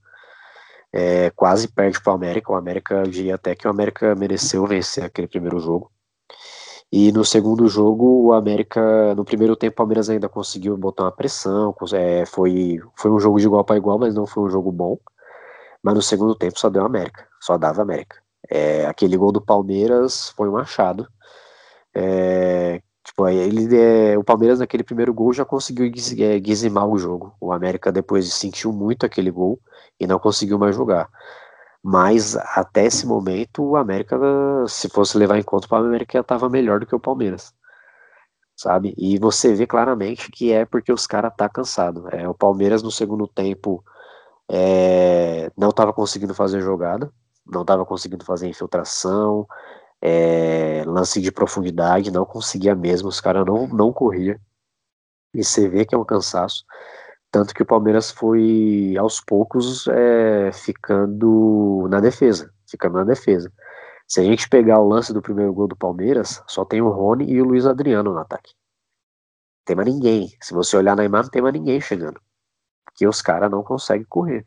Speaker 2: é, quase perde para o América. O América, eu diria até que o América mereceu vencer aquele primeiro jogo. E no segundo jogo, o América, no primeiro tempo, o Palmeiras ainda conseguiu botar uma pressão. É, foi, foi um jogo de igual para igual, mas não foi um jogo bom. Mas no segundo tempo só deu América, só dava América. É, aquele gol do Palmeiras foi um achado. É, tipo, ele, é, o Palmeiras naquele primeiro gol já conseguiu é, dizimar o jogo. O América depois sentiu muito aquele gol e não conseguiu mais jogar. Mas até esse momento, o América, se fosse levar em conta, o América estava melhor do que o Palmeiras. Sabe? E você vê claramente que é porque os caras tá cansado. É, o Palmeiras no segundo tempo é, não estava conseguindo fazer jogada, não estava conseguindo fazer infiltração, é, lance de profundidade, não conseguia mesmo, os caras não, não corriam. E você vê que é um cansaço. Tanto que o Palmeiras foi, aos poucos, é, ficando na defesa. Ficando na defesa. Se a gente pegar o lance do primeiro gol do Palmeiras, só tem o Rony e o Luiz Adriano no ataque. Tem mais ninguém. Se você olhar na imagem, não tem mais ninguém chegando. Porque os caras não conseguem correr.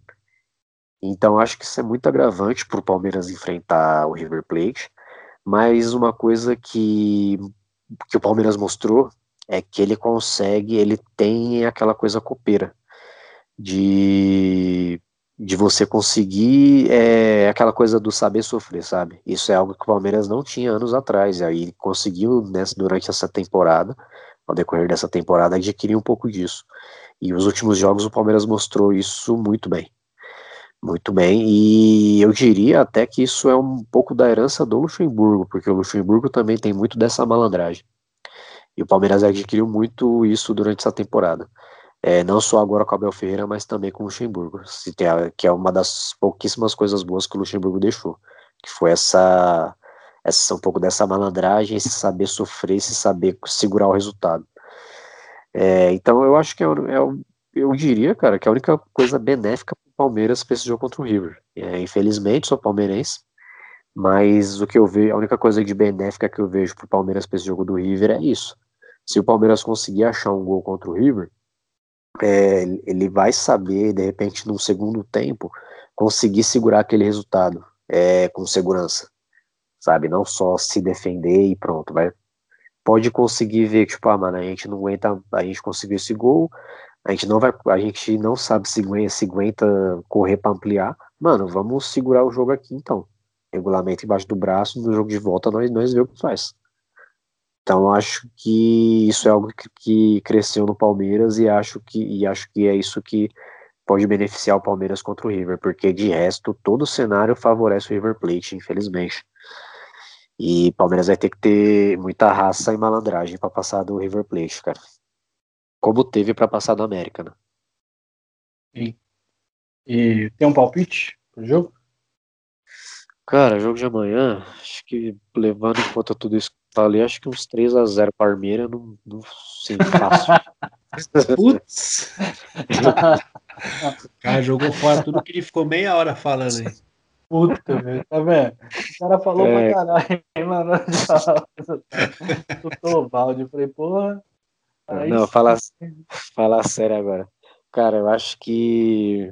Speaker 2: Então acho que isso é muito agravante para o Palmeiras enfrentar o River Plate. Mas uma coisa que, que o Palmeiras mostrou é que ele consegue, ele tem aquela coisa copeira de, de você conseguir é, aquela coisa do saber sofrer, sabe? Isso é algo que o Palmeiras não tinha anos atrás, e aí conseguiu nessa, durante essa temporada, ao decorrer dessa temporada, adquirir um pouco disso. E os últimos jogos o Palmeiras mostrou isso muito bem. Muito bem, e eu diria até que isso é um pouco da herança do Luxemburgo, porque o Luxemburgo também tem muito dessa malandragem. E o Palmeiras adquiriu muito isso durante essa temporada. É, não só agora com o Abel Ferreira, mas também com o Luxemburgo, que é uma das pouquíssimas coisas boas que o Luxemburgo deixou, que foi essa, essa um pouco dessa malandragem, esse saber sofrer, esse saber segurar o resultado. É, então eu acho que é, é, eu diria, cara, que a única coisa benéfica Palmeiras para esse jogo contra o River. É, infelizmente, sou palmeirense, mas o que eu vejo, a única coisa de benéfica que eu vejo para o Palmeiras para esse jogo do River é isso. Se o Palmeiras conseguir achar um gol contra o River, é, ele vai saber, de repente, num segundo tempo, conseguir segurar aquele resultado é, com segurança, sabe? Não só se defender e pronto, vai. Pode conseguir ver, tipo, ah, mano, a gente não aguenta, a gente conseguiu esse gol, a gente não vai, a gente não sabe se aguenta, se aguenta correr para ampliar. Mano, vamos segurar o jogo aqui então. Regulamento embaixo do braço, no jogo de volta nós, nós vemos o que faz. Então acho que isso é algo que, que, cresceu no Palmeiras e acho que e acho que é isso que pode beneficiar o Palmeiras contra o River, porque de resto todo o cenário favorece o River Plate, infelizmente. E Palmeiras vai ter que ter muita raça e malandragem para passar do River Plate, cara. Como teve para passar do América, né?
Speaker 1: Sim. E tem um palpite pro jogo?
Speaker 2: Cara, jogo de amanhã, acho que levando em conta tudo isso que eu falei, acho que uns 3x0 Parmeira não, não sim, fácil.
Speaker 4: Putz! o cara jogou fora tudo que ele ficou meia hora falando aí.
Speaker 1: Puta, velho, tá vendo? O cara falou é... pra caralho, mano. Chutou o balde, eu falei, porra.
Speaker 2: Aí não, fala, fala sério agora. Cara, eu acho que,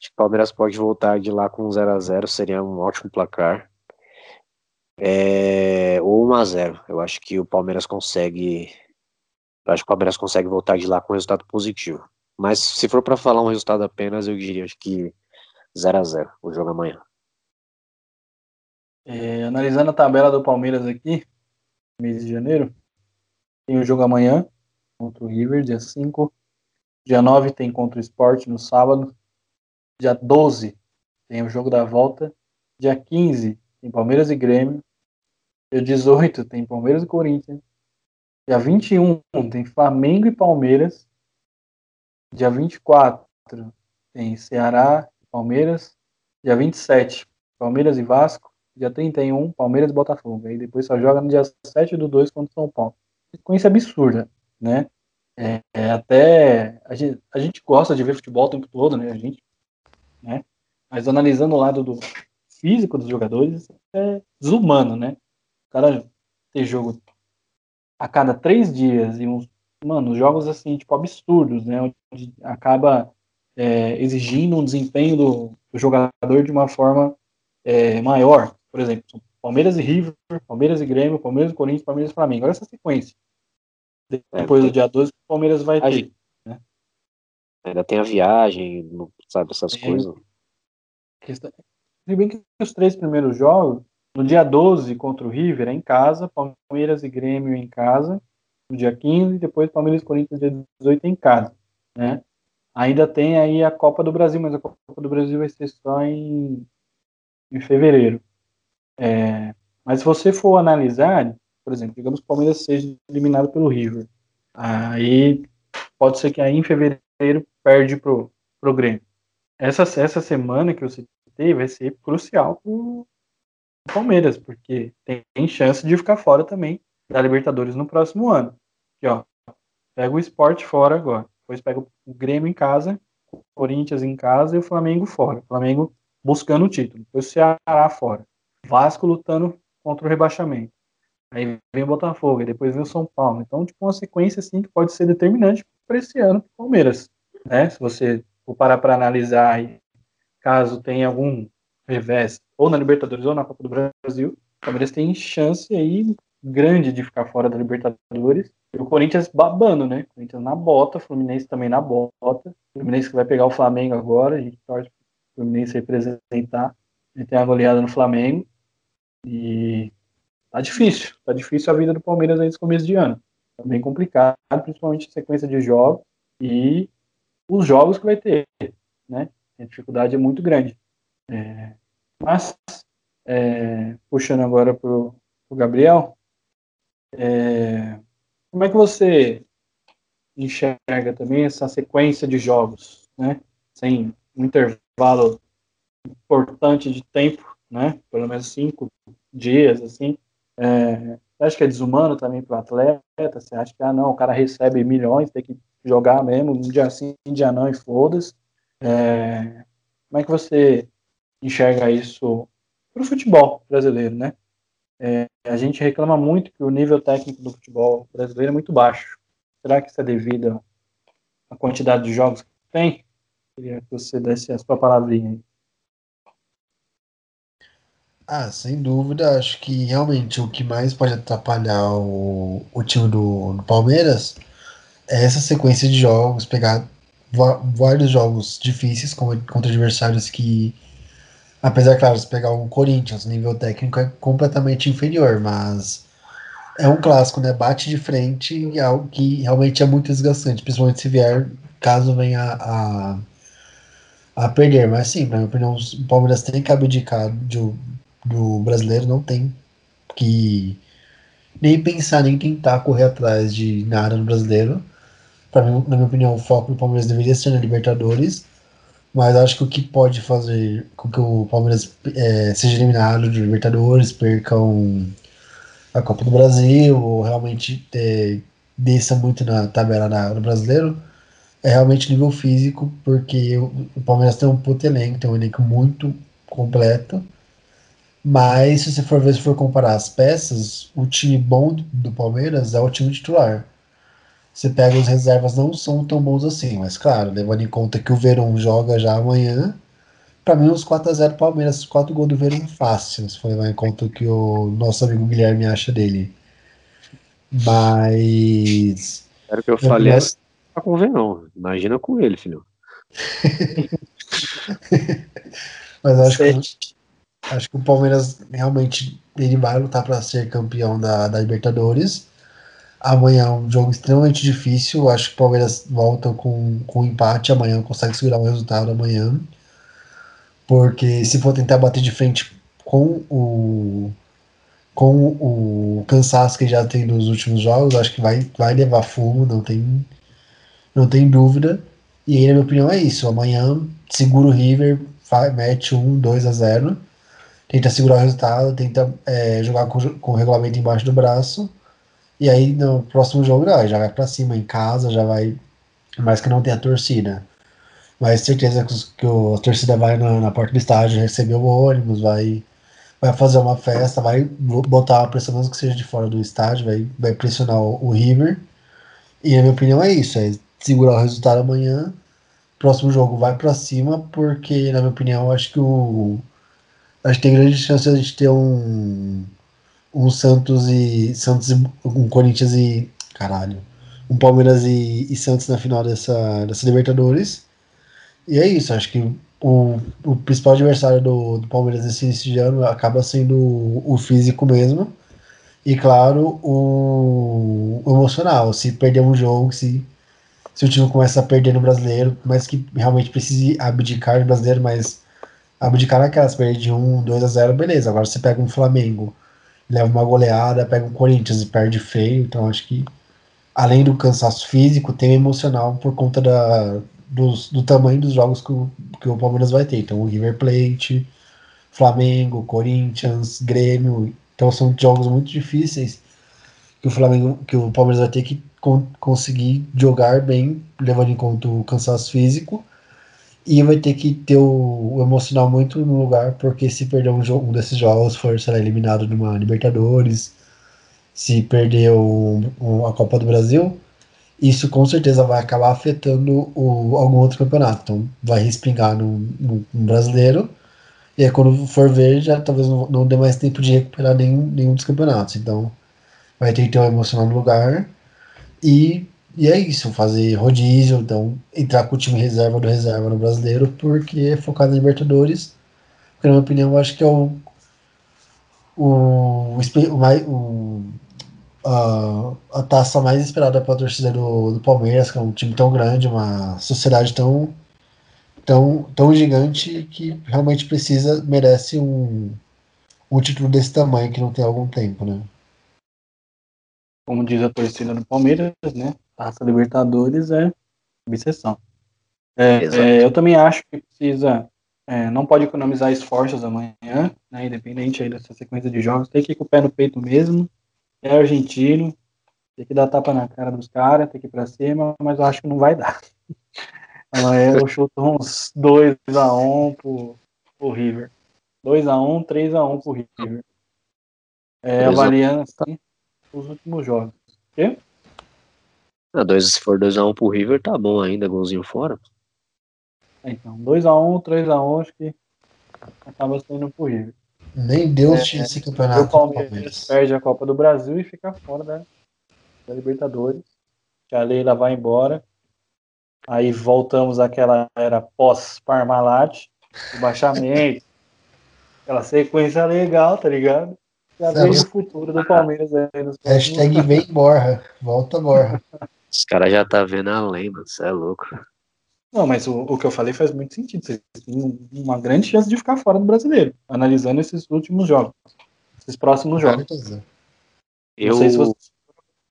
Speaker 2: acho que o Palmeiras pode voltar de lá com 0 a 0 seria um ótimo placar. É, ou 1 a 0 Eu acho que o Palmeiras consegue. Eu acho que o Palmeiras consegue voltar de lá com um resultado positivo. Mas se for para falar um resultado apenas, eu diria acho que 0 a 0 o jogo amanhã.
Speaker 1: É, analisando a tabela do Palmeiras aqui, mês de janeiro, tem o jogo amanhã, contra o River, dia 5. Dia 9 tem contra o Sport no sábado. Dia 12 tem o jogo da volta. Dia 15 tem Palmeiras e Grêmio. Dia 18 tem Palmeiras e Corinthians. Dia 21 tem Flamengo e Palmeiras. Dia 24 tem Ceará e Palmeiras. Dia 27, Palmeiras e Vasco. Dia 31, Palmeiras e Botafogo. Aí depois só joga no dia 7 do 2 contra São Paulo. Sequência absurda, né? É, é, até a gente, a gente gosta de ver futebol o tempo todo, né? A gente, né? Mas analisando o lado do físico dos jogadores, é desumano, né? O cara ter jogo a cada três dias e uns, mano, jogos assim, tipo, absurdos, né? Onde acaba é, exigindo um desempenho do, do, jogador de uma forma é, maior. Por exemplo, Palmeiras e River, Palmeiras e Grêmio, Palmeiras e Corinthians, Palmeiras e Flamengo. Olha essa sequência. É, depois do dia 12, o Palmeiras vai ter. Né?
Speaker 2: Ainda tem a viagem, sabe, essas coisas.
Speaker 1: Se bem que os três primeiros jogos, no dia 12 contra o River é em casa, Palmeiras e Grêmio em casa, no dia 15, depois Palmeiras e Corinthians dia 18 em casa, né? Ainda tem aí a Copa do Brasil, mas a Copa do Brasil vai ser só em, em fevereiro. É, mas se você for analisar, por exemplo, digamos que o Palmeiras seja eliminado pelo River. Aí pode ser que aí em fevereiro perde pro, pro Grêmio. Essa, essa semana que eu citei vai ser crucial pro Palmeiras, porque tem chance de ficar fora também da Libertadores no próximo ano. Aqui, ó, pega o esporte fora agora. Depois pega o Grêmio em casa, o Corinthians em casa e o Flamengo fora. O Flamengo buscando o título. Depois o Ceará fora. Vasco lutando contra o rebaixamento. Aí vem o Botafogo, e depois vem o São Paulo. Então, tipo, uma sequência assim que pode ser determinante para esse ano para o Palmeiras. Né? Se você for parar para analisar caso tenha algum revés, ou na Libertadores ou na Copa do Brasil, o Palmeiras tem chance aí grande de ficar fora da Libertadores. E o Corinthians babando, né? O Corinthians na bota, Fluminense também na bota. O Fluminense que vai pegar o Flamengo agora, a gente torce para o Fluminense representar. Gente tem a goleada no Flamengo. E tá difícil. Tá difícil a vida do Palmeiras nesse começo de ano. Tá bem complicado, principalmente a sequência de jogos e os jogos que vai ter, né? A dificuldade é muito grande. É, mas, é, puxando agora pro, pro Gabriel, é, como é que você enxerga também essa sequência de jogos, né? Sem um intervalo importante de tempo, né? Pelo menos cinco dias, assim, é, você acha que é desumano também para o atleta? Você acha que, ah, não, o cara recebe milhões, tem que jogar mesmo, um dia sim, um dia não, e foda-se. É, como é que você enxerga isso para o futebol brasileiro, né? É, a gente reclama muito que o nível técnico do futebol brasileiro é muito baixo. Será que isso é devido à quantidade de jogos que tem? Queria que você desse a sua palavrinha aí.
Speaker 3: Ah, sem dúvida, acho que realmente o que mais pode atrapalhar o, o time do, do Palmeiras é essa sequência de jogos, pegar vários jogos difíceis contra adversários que, apesar, claro, de pegar um Corinthians, o nível técnico é completamente inferior, mas é um clássico, né? Bate de frente e é algo que realmente é muito desgastante, principalmente se vier, caso venha a, a perder. Mas sim, na minha opinião, o Palmeiras tem que abdicar de, do brasileiro não tem que nem pensar, nem tentar correr atrás de nada no brasileiro. Para mim, na minha opinião, o foco do Palmeiras deveria ser na Libertadores, mas acho que o que pode fazer com que o Palmeiras é, seja eliminado de Libertadores, percam a Copa do Brasil, ou realmente é, desça muito na tabela na, no brasileiro, é realmente nível físico, porque o, o Palmeiras tem um puto elenco, tem um elenco muito completo, mas se você for ver, se for comparar as peças, o time bom do Palmeiras é o time titular. Você pega os reservas, não são tão bons assim, mas claro, levando em conta que o Verão joga já amanhã, para mim uns 4x0 Palmeiras, 4 gols do Verão fácil, se for levar em conta o que o nosso amigo Guilherme acha dele. Mas.
Speaker 2: Era o que eu, eu falei, é tá com o Verão, imagina com ele, filho.
Speaker 3: mas acho que Acho que o Palmeiras realmente ele vai lutar para ser campeão da, da Libertadores. Amanhã é um jogo extremamente difícil. Acho que o Palmeiras volta com, com empate. Amanhã consegue segurar o resultado amanhã. Porque se for tentar bater de frente com o com o cansaço que já tem nos últimos jogos, acho que vai, vai levar fumo, não tem, não tem dúvida. E aí, na minha opinião, é isso. Amanhã segura o River, mete um 2 a 0 tenta segurar o resultado, tenta é, jogar com, com o regulamento embaixo do braço. E aí no próximo jogo já, já vai para cima em casa, já vai. Mais que não tenha torcida. Mas certeza que, que a torcida vai na, na porta do estádio receber o ônibus, vai vai fazer uma festa, vai botar uma pressão mesmo que seja de fora do estádio, vai, vai pressionar o, o River. E a minha opinião é isso, é segurar o resultado amanhã. Próximo jogo vai para cima, porque na minha opinião acho que o acho que tem grande chance de ter um um Santos e Santos e, um Corinthians e caralho, um Palmeiras e, e Santos na final dessa dessa Libertadores. E é isso, acho que o, o principal adversário do, do Palmeiras nesse início de ano acaba sendo o, o físico mesmo. E claro, o, o, emocional. Se perder um jogo, se, se o time começa a perder no brasileiro, mas que realmente precise abdicar do brasileiro, mas abdicar naquelas, perder de 1, 2 a 0, beleza. Agora você pega um Flamengo, leva uma goleada, pega um Corinthians e perde feio. Então acho que além do cansaço físico, tem o emocional por conta da, dos, do tamanho dos jogos que o, que o Palmeiras vai ter. Então, o River Plate, Flamengo, Corinthians, Grêmio. Então, são jogos muito difíceis que o Flamengo, que o Palmeiras vai ter que con conseguir jogar bem, levando em conta o cansaço físico. E vai ter que ter o, o emocional muito no lugar, porque se perder um, jogo, um desses jogos, for será eliminado numa Libertadores, se perder o, o, a Copa do Brasil, isso com certeza vai acabar afetando o, algum outro campeonato. Então vai respingar no, brasileiro. E aí quando for ver, já talvez não, não dê mais tempo de recuperar nenhum, nenhum dos campeonatos. Então vai ter que ter um emocional no lugar. E, e é isso, fazer rodízio, então entrar com o time reserva do reserva no brasileiro, porque é focado na Libertadores. Porque, na minha opinião, eu acho que é o, o, o, o a, a taça mais esperada pela torcida do, do Palmeiras, que é um time tão grande, uma sociedade tão, tão, tão gigante que realmente precisa, merece um, um título desse tamanho que não tem algum tempo, né?
Speaker 1: Como diz a torcida do Palmeiras, né? Taça Libertadores é obsessão. É, é, eu também acho que precisa, é, não pode economizar esforços amanhã, né, independente aí dessa sequência de jogos, tem que ir com o pé no peito mesmo, é argentino, tem que dar tapa na cara dos caras, tem que ir pra cima, mas eu acho que não vai dar. É, eu chuto uns 2x1 pro, pro River. 2x1, 3x1 pro River. É, avaliando assim, os últimos jogos. Quê?
Speaker 2: Ah, dois, se for 2x1 pro River, tá bom ainda, golzinho fora.
Speaker 1: É, então, 2x1, 3x1, acho que acaba sendo pro River.
Speaker 3: Nem Deus é, tinha esse campeonato.
Speaker 1: O Palmeiras, Palmeiras, perde a Copa do Brasil e fica fora da, da Libertadores. Que a Leila vai embora. Aí voltamos àquela era pós-Parmalat, o baixamento. aquela sequência legal, tá ligado? Já vejo o futuro do Palmeiras aí nos
Speaker 3: Hashtag vem Borra. Volta Borra.
Speaker 2: Os caras já tá vendo além, mano. Você é louco.
Speaker 1: Não, mas o, o que eu falei faz muito sentido. Vocês têm uma grande chance de ficar fora do brasileiro, analisando esses últimos jogos, esses próximos jogos. Eu... Não sei se você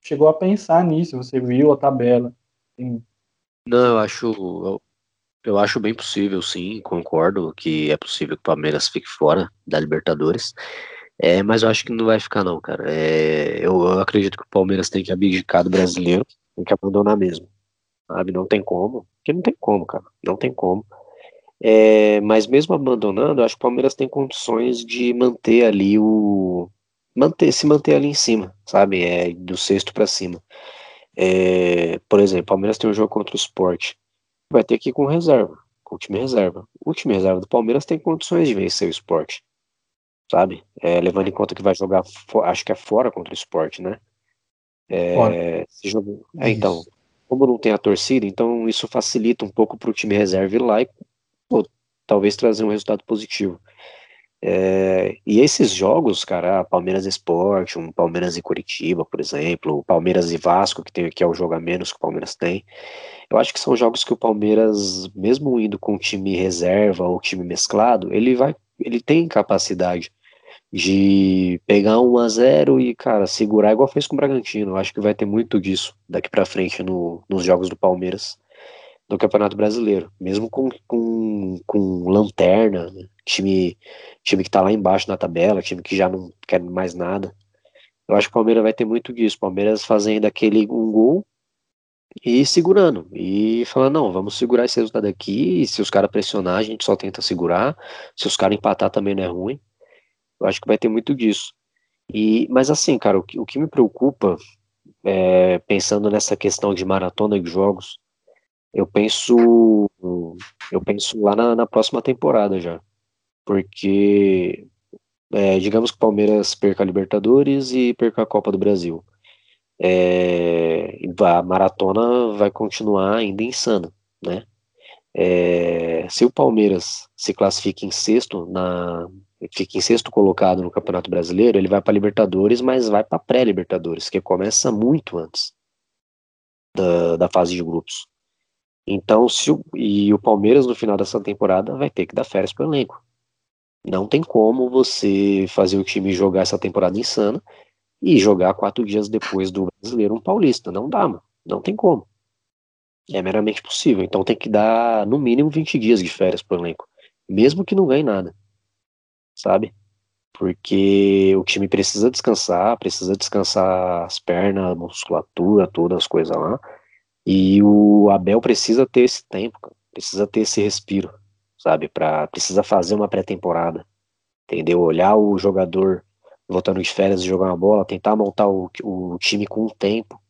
Speaker 1: chegou a pensar nisso, você viu a tabela. Sim.
Speaker 2: Não, eu acho. Eu, eu acho bem possível, sim, concordo que é possível que o Palmeiras fique fora da Libertadores. É, mas eu acho que não vai ficar, não, cara. É, eu, eu acredito que o Palmeiras tem que abdicar do brasileiro, tem que abandonar mesmo sabe? Não tem como, porque não tem como, cara, não tem como. É, mas mesmo abandonando, acho que o Palmeiras tem condições de manter ali o. Manter, se manter ali em cima, sabe? É, do sexto para cima. É, por exemplo, o Palmeiras tem um jogo contra o Sport. Vai ter que ir com reserva, com o time reserva. O time reserva do Palmeiras tem condições de vencer o Sport, sabe? É, levando em conta que vai jogar, acho que é fora contra o Sport, né? É, jogo, é, então, como não tem a torcida, então isso facilita um pouco para o time reserva ir lá e pô, talvez trazer um resultado positivo. É, E esses jogos, cara, Palmeiras Esporte, um Palmeiras e Curitiba, por exemplo, o Palmeiras e Vasco, que, tem, que é o jogo a menos que o Palmeiras tem, eu acho que são jogos que o Palmeiras, mesmo indo com time reserva ou time mesclado, ele vai, ele tem capacidade de pegar um a 0 e, cara, segurar igual fez com o Bragantino. Eu acho que vai ter muito disso daqui para frente no, nos jogos do Palmeiras do Campeonato Brasileiro, mesmo com, com, com lanterna, né? time, time que tá lá embaixo na tabela, time que já não quer mais nada. Eu acho que o Palmeiras vai ter muito disso. Palmeiras fazendo aquele um gol e segurando. E falando, não, vamos segurar esse resultado aqui. E se os caras pressionar, a gente só tenta segurar. Se os caras empatar também não é ruim. Eu acho que vai ter muito disso. E, mas assim, cara, o que, o que me preocupa, é, pensando nessa questão de maratona de jogos, eu penso eu penso lá na, na próxima temporada já. Porque é, digamos que o Palmeiras perca a Libertadores e perca a Copa do Brasil. É, a maratona vai continuar ainda insana, né? É, se o Palmeiras se classifica em sexto na fica em sexto colocado no Campeonato Brasileiro, ele vai para Libertadores, mas vai para pré-Libertadores, que começa muito antes da, da fase de grupos. Então, se o, e o Palmeiras no final dessa temporada vai ter que dar férias para o elenco. Não tem como você fazer o time jogar essa temporada insana e jogar quatro dias depois do brasileiro um paulista. Não dá, mano. Não tem como. É meramente possível. Então tem que dar no mínimo 20 dias de férias pro elenco. Mesmo que não ganhe nada. Sabe? Porque o time precisa descansar, precisa descansar as pernas, a musculatura, todas as coisas lá. E o Abel precisa ter esse tempo, precisa ter esse respiro, sabe? Pra, precisa fazer uma pré-temporada, entendeu? Olhar o jogador voltando de férias e jogar uma bola, tentar montar o, o time com o tempo.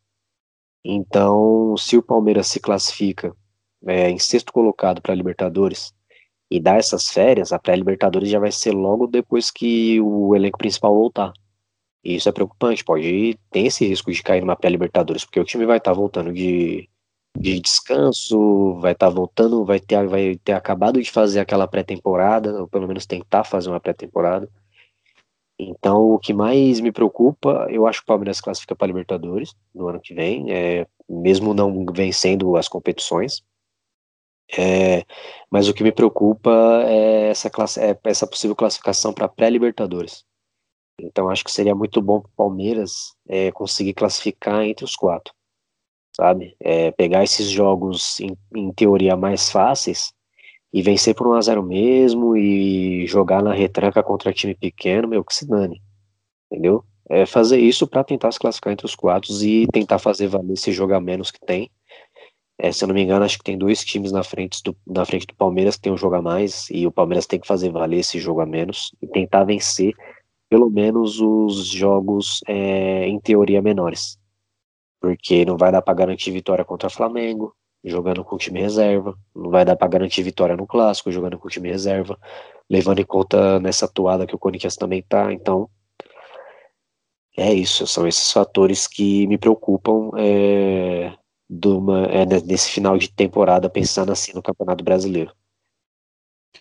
Speaker 2: Então, se o Palmeiras se classifica é, em sexto colocado para Libertadores e dá essas férias, a pré-Libertadores já vai ser logo depois que o elenco principal voltar. E isso é preocupante, pode ter esse risco de cair numa pré-Libertadores, porque o time vai estar tá voltando de, de descanso, vai estar tá voltando, vai ter, vai ter acabado de fazer aquela pré-temporada, ou pelo menos tentar fazer uma pré-temporada. Então, o que mais me preocupa, eu acho que o Palmeiras classifica para Libertadores no ano que vem, é, mesmo não vencendo as competições. É, mas o que me preocupa é essa, classe, é essa possível classificação para pré-Libertadores. Então acho que seria muito bom para o Palmeiras é, conseguir classificar entre os quatro, sabe? É, pegar esses jogos em, em, teoria mais fáceis e vencer por 1 a 0 mesmo e jogar na retranca contra time pequeno, meu que se dane, entendeu? É fazer isso para tentar se classificar entre os quatro e tentar fazer valer esse jogo a menos que tem. É, se eu não me engano, acho que tem dois times na frente, do, na frente do Palmeiras que tem um jogo a mais, e o Palmeiras tem que fazer valer esse jogo a menos e tentar vencer pelo menos os jogos é, em teoria menores. Porque não vai dar para garantir vitória contra o Flamengo, jogando com o time reserva, não vai dar para garantir vitória no clássico, jogando com o time reserva, levando em conta nessa toada que o Corinthians também tá, então é isso, são esses fatores que me preocupam é, uma, é, nesse final de temporada, pensando assim no Campeonato Brasileiro.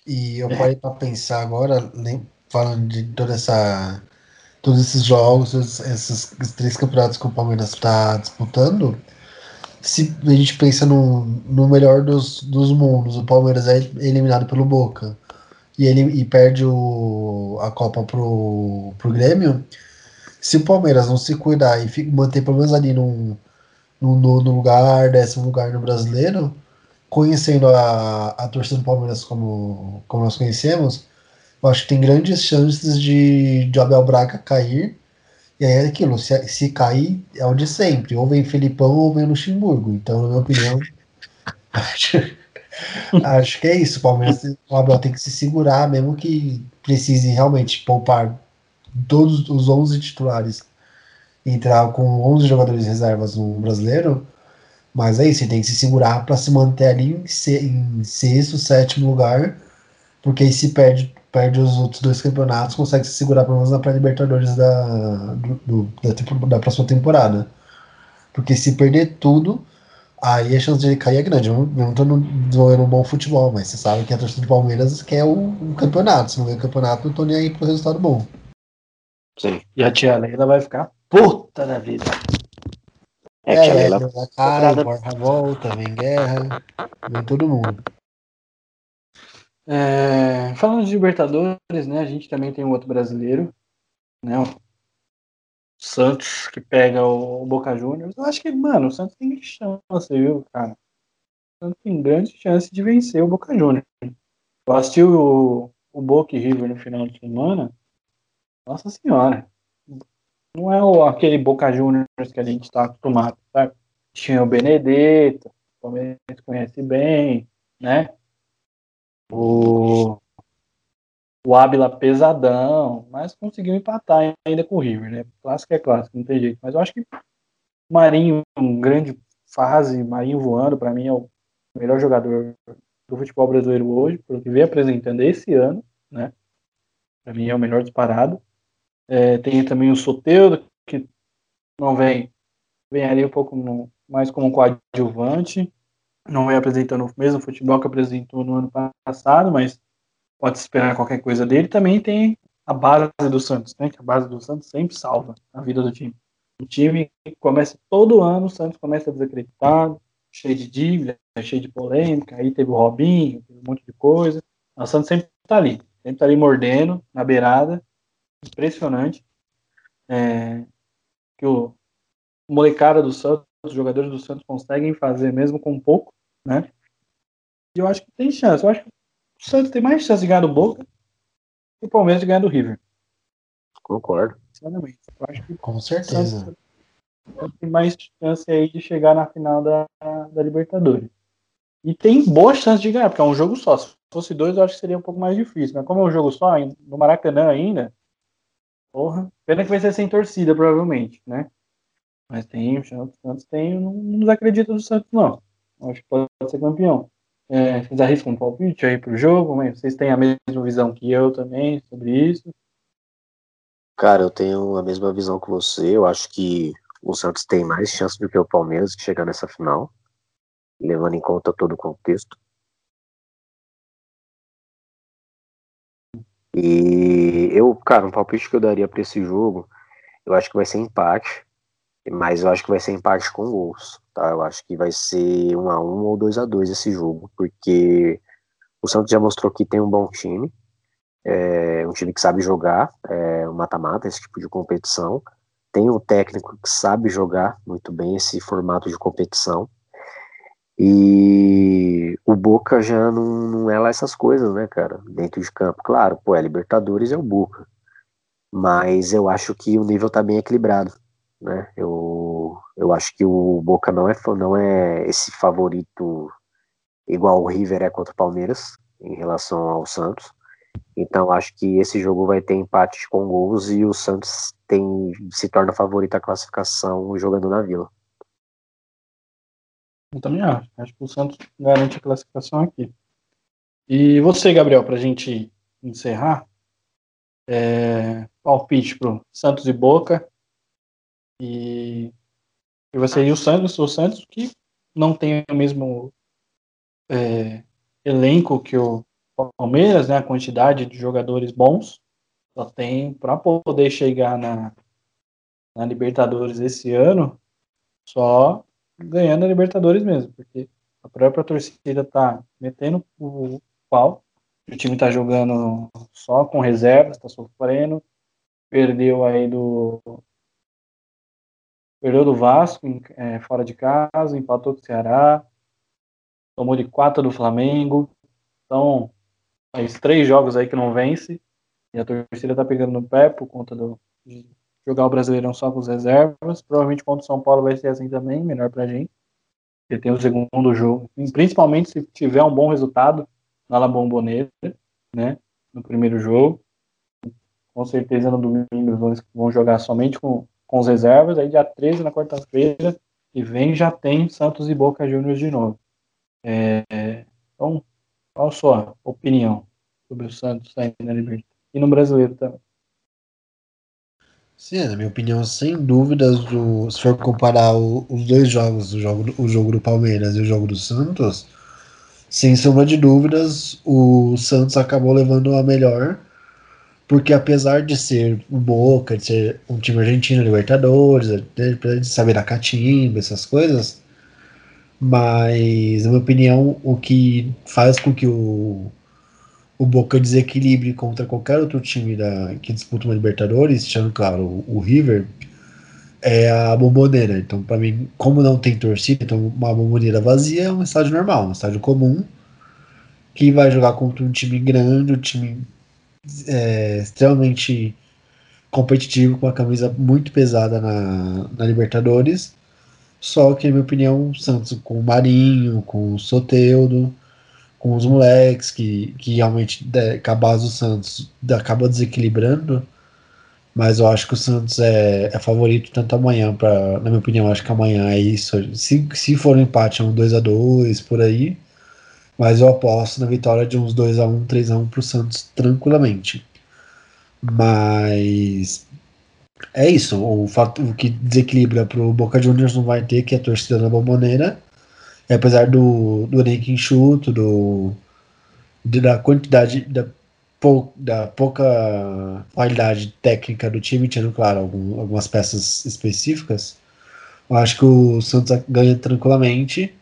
Speaker 3: E eu parei para pensar agora, nem, falando de toda essa todos esses jogos, esses, esses três campeonatos que o Palmeiras está disputando, se a gente pensa no, no melhor dos, dos mundos, o Palmeiras é eliminado pelo Boca e ele e perde o, a Copa pro, pro Grêmio, se o Palmeiras não se cuidar e fica, manter pelo menos ali no, no, no lugar, décimo lugar no brasileiro, conhecendo a, a torcida do Palmeiras como, como nós conhecemos, eu acho que tem grandes chances de, de Abel Braga cair. E aí é aquilo, se, se cair, é o de sempre. Ou vem Felipão ou vem Luxemburgo. Então, na minha opinião, acho, acho que é isso. O Palmeiras, o Abel tem que se segurar, mesmo que precise realmente poupar todos os 11 titulares entrar com 11 jogadores reservas no brasileiro. Mas é isso, ele tem que se segurar para se manter ali em, em sexto, sétimo lugar, porque aí se perde perde os outros dois campeonatos, consegue se segurar pelo menos na pré-libertadores da, do, do, da, da, próxima temporada. Porque se perder tudo, Aí a chance de ele cair é grande. Eu não tô desenvolvendo um bom futebol, mas você sabe que a torcida do Palmeiras quer o, o campeonato. Se não ganhar o campeonato, não tô nem aí pro resultado bom.
Speaker 1: Sim. E a tia Leila vai ficar puta da vida.
Speaker 3: É, é, Leila. Ela cai, Borja volta, vem guerra, vem todo mundo.
Speaker 1: É, falando de Libertadores, né? A gente também tem um outro brasileiro, né? O Santos que pega o Boca Juniors. Eu acho que, mano, o Santos tem chance, viu, cara? O Santos tem grande chance de vencer o Boca Juniors. Eu assisti o, o Boca e River no final de semana. Nossa senhora. Não é o, aquele Boca Juniors que a gente está acostumado, sabe? Tinha o Benedetto, o Palmeiras conhece bem, né? O, o Ábila pesadão, mas conseguiu empatar ainda com o River, né? Clássico é clássico, não tem jeito. Mas eu acho que Marinho, um grande fase, Marinho voando, para mim é o melhor jogador do futebol brasileiro hoje, pelo que vem apresentando esse ano, né? Para mim é o melhor disparado. É, tem também o Soteudo, que não vem, vem ali um pouco no, mais como coadjuvante não vem apresentando o mesmo futebol que apresentou no ano passado, mas pode esperar qualquer coisa dele. Também tem a base do Santos, né? Que a base do Santos sempre salva a vida do time. O time começa todo ano, o Santos começa desacreditado, cheio de dívida, cheio de polêmica. Aí teve o Robinho, teve um monte de coisa. O Santos sempre tá ali, sempre tá ali mordendo na beirada. Impressionante. É, que o molecada do Santos os jogadores do Santos conseguem fazer mesmo com pouco, né? E eu acho que tem chance. Eu acho que o Santos tem mais chance de ganhar do Boca que o Palmeiras de ganhar do River.
Speaker 2: Concordo.
Speaker 1: Sinceramente. Eu acho que
Speaker 3: com certeza.
Speaker 1: Tem mais chance aí de chegar na final da, da Libertadores. E tem boa chance de ganhar, porque é um jogo só. Se fosse dois, eu acho que seria um pouco mais difícil. Mas como é um jogo só, no Maracanã ainda, porra, pena que vai ser sem torcida, provavelmente, né? Mas tem, o Santos tem, não, não desacredito do Santos, não. Acho que pode ser campeão. É, vocês arriscam um palpite aí pro jogo? Mas vocês têm a mesma visão que eu também sobre isso?
Speaker 2: Cara, eu tenho a mesma visão que você. Eu acho que o Santos tem mais chance do que o Palmeiras de chegar nessa final, levando em conta todo o contexto. E eu, cara, um palpite que eu daria para esse jogo, eu acho que vai ser empate mas eu acho que vai ser empate com gols, tá? Eu acho que vai ser 1 a 1 ou 2 a 2 esse jogo, porque o Santos já mostrou que tem um bom time, é um time que sabe jogar, é um mata-mata, esse tipo de competição. Tem um técnico que sabe jogar muito bem esse formato de competição. E o Boca já não, não é lá essas coisas, né, cara? Dentro de campo. Claro, pô, é Libertadores é o Boca. Mas eu acho que o nível tá bem equilibrado né? Eu, eu acho que o Boca não é, não é esse favorito igual o River é contra o Palmeiras em relação ao Santos. Então acho que esse jogo vai ter empate com gols e o Santos tem se torna favorito a classificação jogando na Vila.
Speaker 1: Eu também acho. Acho que o Santos garante a classificação aqui. E você, Gabriel, para a gente encerrar, é, palpite pro Santos e Boca e, e você e o Santos, o Santos que não tem o mesmo é, elenco que o Palmeiras, né? A quantidade de jogadores bons só tem para poder chegar na, na Libertadores esse ano, só ganhando a Libertadores mesmo, porque a própria torcida tá metendo o pau, o time tá jogando só com reservas, tá sofrendo, perdeu aí do Perdeu do Vasco é, fora de casa, empatou com o Ceará, tomou de 4 do Flamengo. Então, faz três jogos aí que não vence. E a torcida tá pegando no pé por conta do, jogar o Brasileirão só com os reservas. Provavelmente contra o São Paulo vai ser assim também, melhor pra gente. Porque tem o segundo jogo. Principalmente se tiver um bom resultado na La Bombonera, né? No primeiro jogo. Com certeza no domingo vão, vão jogar somente com com os reservas, aí dia 13, na quarta-feira, e vem já tem Santos e Boca Juniors de novo. É, então, qual a sua opinião sobre o Santos saindo na Libertadores? E no brasileiro também.
Speaker 3: Sim, na minha opinião, sem dúvidas, se for comparar o, os dois jogos, o jogo, o jogo do Palmeiras e o jogo do Santos, sem sombra de dúvidas, o Santos acabou levando a melhor, porque apesar de ser o Boca, de ser um time argentino, Libertadores, de saber a catimba, essas coisas, mas, na minha opinião, o que faz com que o, o Boca desequilibre contra qualquer outro time da, que disputa uma Libertadores, tirando, claro, o, o River, é a bomboneira. Então, para mim, como não tem torcida, então uma bomboneira vazia é um estádio normal, um estádio comum, que vai jogar contra um time grande, um time é, extremamente competitivo, com uma camisa muito pesada na, na Libertadores. Só que, na minha opinião, o Santos com o Marinho, com o Soteudo, com os moleques, que, que realmente, com a base do Santos, acaba desequilibrando mas eu acho que o Santos é, é favorito tanto amanhã, pra, na minha opinião, acho que amanhã é isso. Se, se for um empate, é um 2x2 por aí. Mas eu aposto na vitória de uns 2x1, 3x1 pro Santos tranquilamente. Mas é isso. O, fato, o que desequilibra pro Boca Juniors não vai ter, que é a torcida da bomboneira. E apesar do, do elenco enxuto, do, da quantidade, da pou, da pouca qualidade técnica do time, tendo, claro, algum, algumas peças específicas, eu acho que o Santos ganha tranquilamente.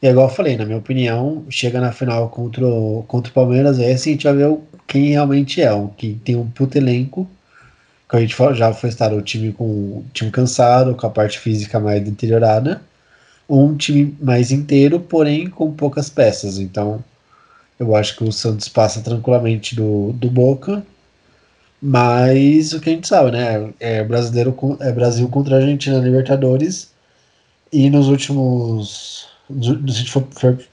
Speaker 3: E igual eu falei, na minha opinião, chega na final contra o, contra o Palmeiras, aí assim a gente vai ver quem realmente é, o que tem um puto elenco, que a gente já foi estar o time com o time cansado, com a parte física mais deteriorada, um time mais inteiro, porém com poucas peças. Então, eu acho que o Santos passa tranquilamente do, do Boca. Mas o que a gente sabe, né? É brasileiro é Brasil contra a Argentina na Libertadores. E nos últimos. Se a gente for,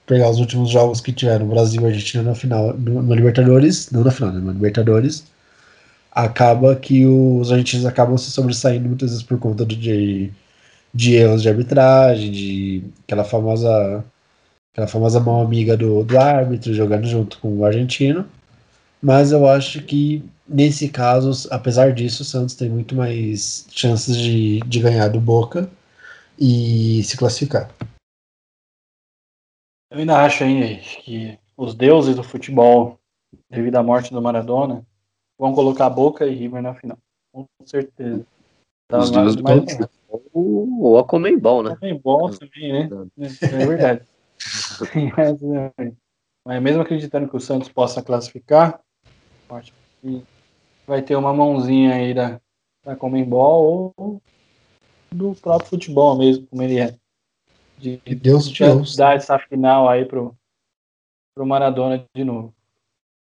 Speaker 3: pegar os últimos jogos que tiveram Brasil e Argentina na final, no Libertadores, não na final, né? No Libertadores, acaba que os argentinos acabam se sobressaindo muitas vezes por conta de, de erros de arbitragem, de aquela famosa aquela famosa mão amiga do, do árbitro, jogando junto com o argentino. Mas eu acho que nesse caso, apesar disso, o Santos tem muito mais chances de, de ganhar do Boca e se classificar.
Speaker 1: Eu ainda acho hein, que os deuses do futebol, devido à morte do Maradona, vão colocar Boca e River na final. Com certeza.
Speaker 2: Os deuses do ou a Comembol, né?
Speaker 1: Comembol também, né? É verdade. mas mesmo acreditando que o Santos possa classificar, acho que vai ter uma mãozinha aí da, da Comembol ou do próprio futebol mesmo, como ele é.
Speaker 3: De, Deus
Speaker 1: de Deus. dar essa final aí pro, pro Maradona de novo.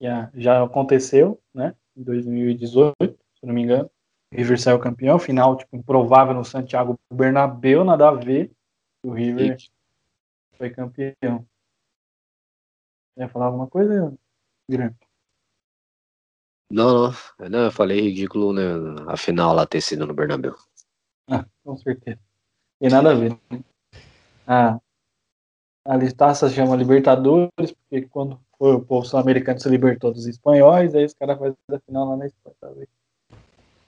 Speaker 1: Já, já aconteceu, né? Em 2018, se não me engano. River saiu campeão, final tipo, improvável no Santiago Bernabéu, nada a ver. O River foi campeão. Ia falar alguma coisa, Grande?
Speaker 2: Não, não, não, eu falei ridículo, né? A final lá ter sido no Bernabéu.
Speaker 1: Ah, com certeza. Tem nada a ver. Né? Ah, a taça se chama Libertadores, porque quando foi o povo sul-americano se libertou dos espanhóis, aí os caras fazem a final lá na Espanha, tá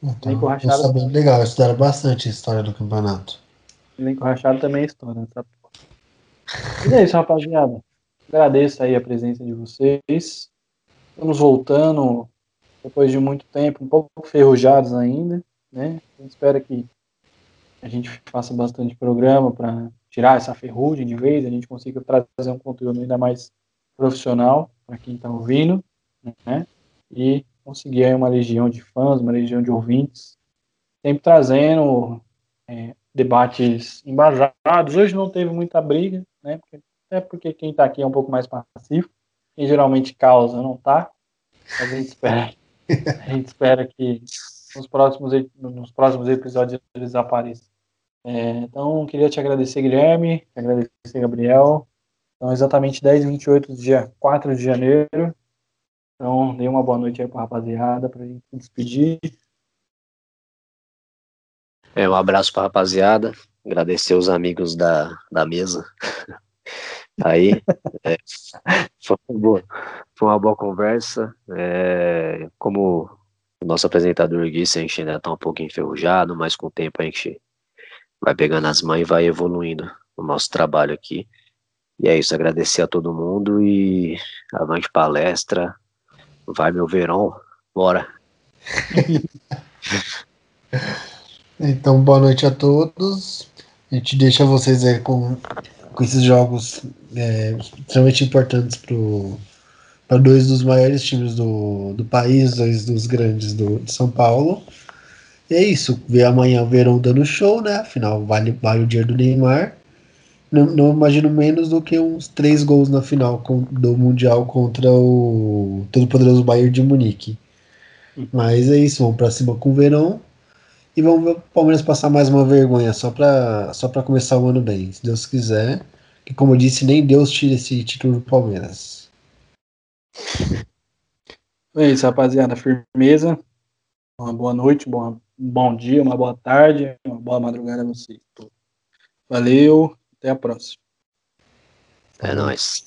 Speaker 3: então, Nem com Rachado. Legal, estudaram bastante a história do campeonato.
Speaker 1: Com Rachado também é história, sabe? E é isso, rapaziada. Agradeço aí a presença de vocês. Estamos voltando depois de muito tempo, um pouco ferrujados ainda, né? A gente espera que a gente faça bastante programa para tirar essa ferrugem de vez, a gente consiga trazer um conteúdo ainda mais profissional para quem está ouvindo, né? E conseguir aí uma legião de fãs, uma legião de ouvintes, sempre trazendo é, debates embasados. Hoje não teve muita briga, né? Porque, até porque quem está aqui é um pouco mais passivo. Quem geralmente causa não está. A gente espera, a gente espera que nos próximos, nos próximos episódios eles apareçam. É, então, queria te agradecer, Guilherme, agradecer, Gabriel. Então, exatamente 10 e 28 do dia 4 de janeiro. Então, dê uma boa noite aí para a rapaziada, para a gente se despedir.
Speaker 2: É, um abraço para a rapaziada, agradecer os amigos da, da mesa. Aí, é, foi, uma boa, foi uma boa conversa. É, como o nosso apresentador disse, a gente ainda tá um pouco enferrujado, mas com o tempo a gente vai pegando as mãos e vai evoluindo o nosso trabalho aqui. E é isso, agradecer a todo mundo e avante palestra. Vai meu verão, bora.
Speaker 3: então, boa noite a todos. A gente deixa vocês aí com, com esses jogos é, extremamente importantes para dois dos maiores times do, do país, dois dos grandes do, de São Paulo. E é isso. Ver amanhã o Verão dando show, né? Afinal, vale, vale o dia do Neymar não, não, imagino menos do que uns três gols na final com, do Mundial contra o todo-poderoso Bayern de Munique. Mas é isso, vamos para cima com o Verão e vamos ver o Palmeiras passar mais uma vergonha só para só começar o ano bem, se Deus quiser. Que, como eu disse, nem Deus tira esse título do Palmeiras.
Speaker 1: É isso, rapaziada. Firmeza. Uma boa noite, um bom dia, uma boa tarde, uma boa madrugada a vocês. Valeu. Até a próxima.
Speaker 2: É nóis.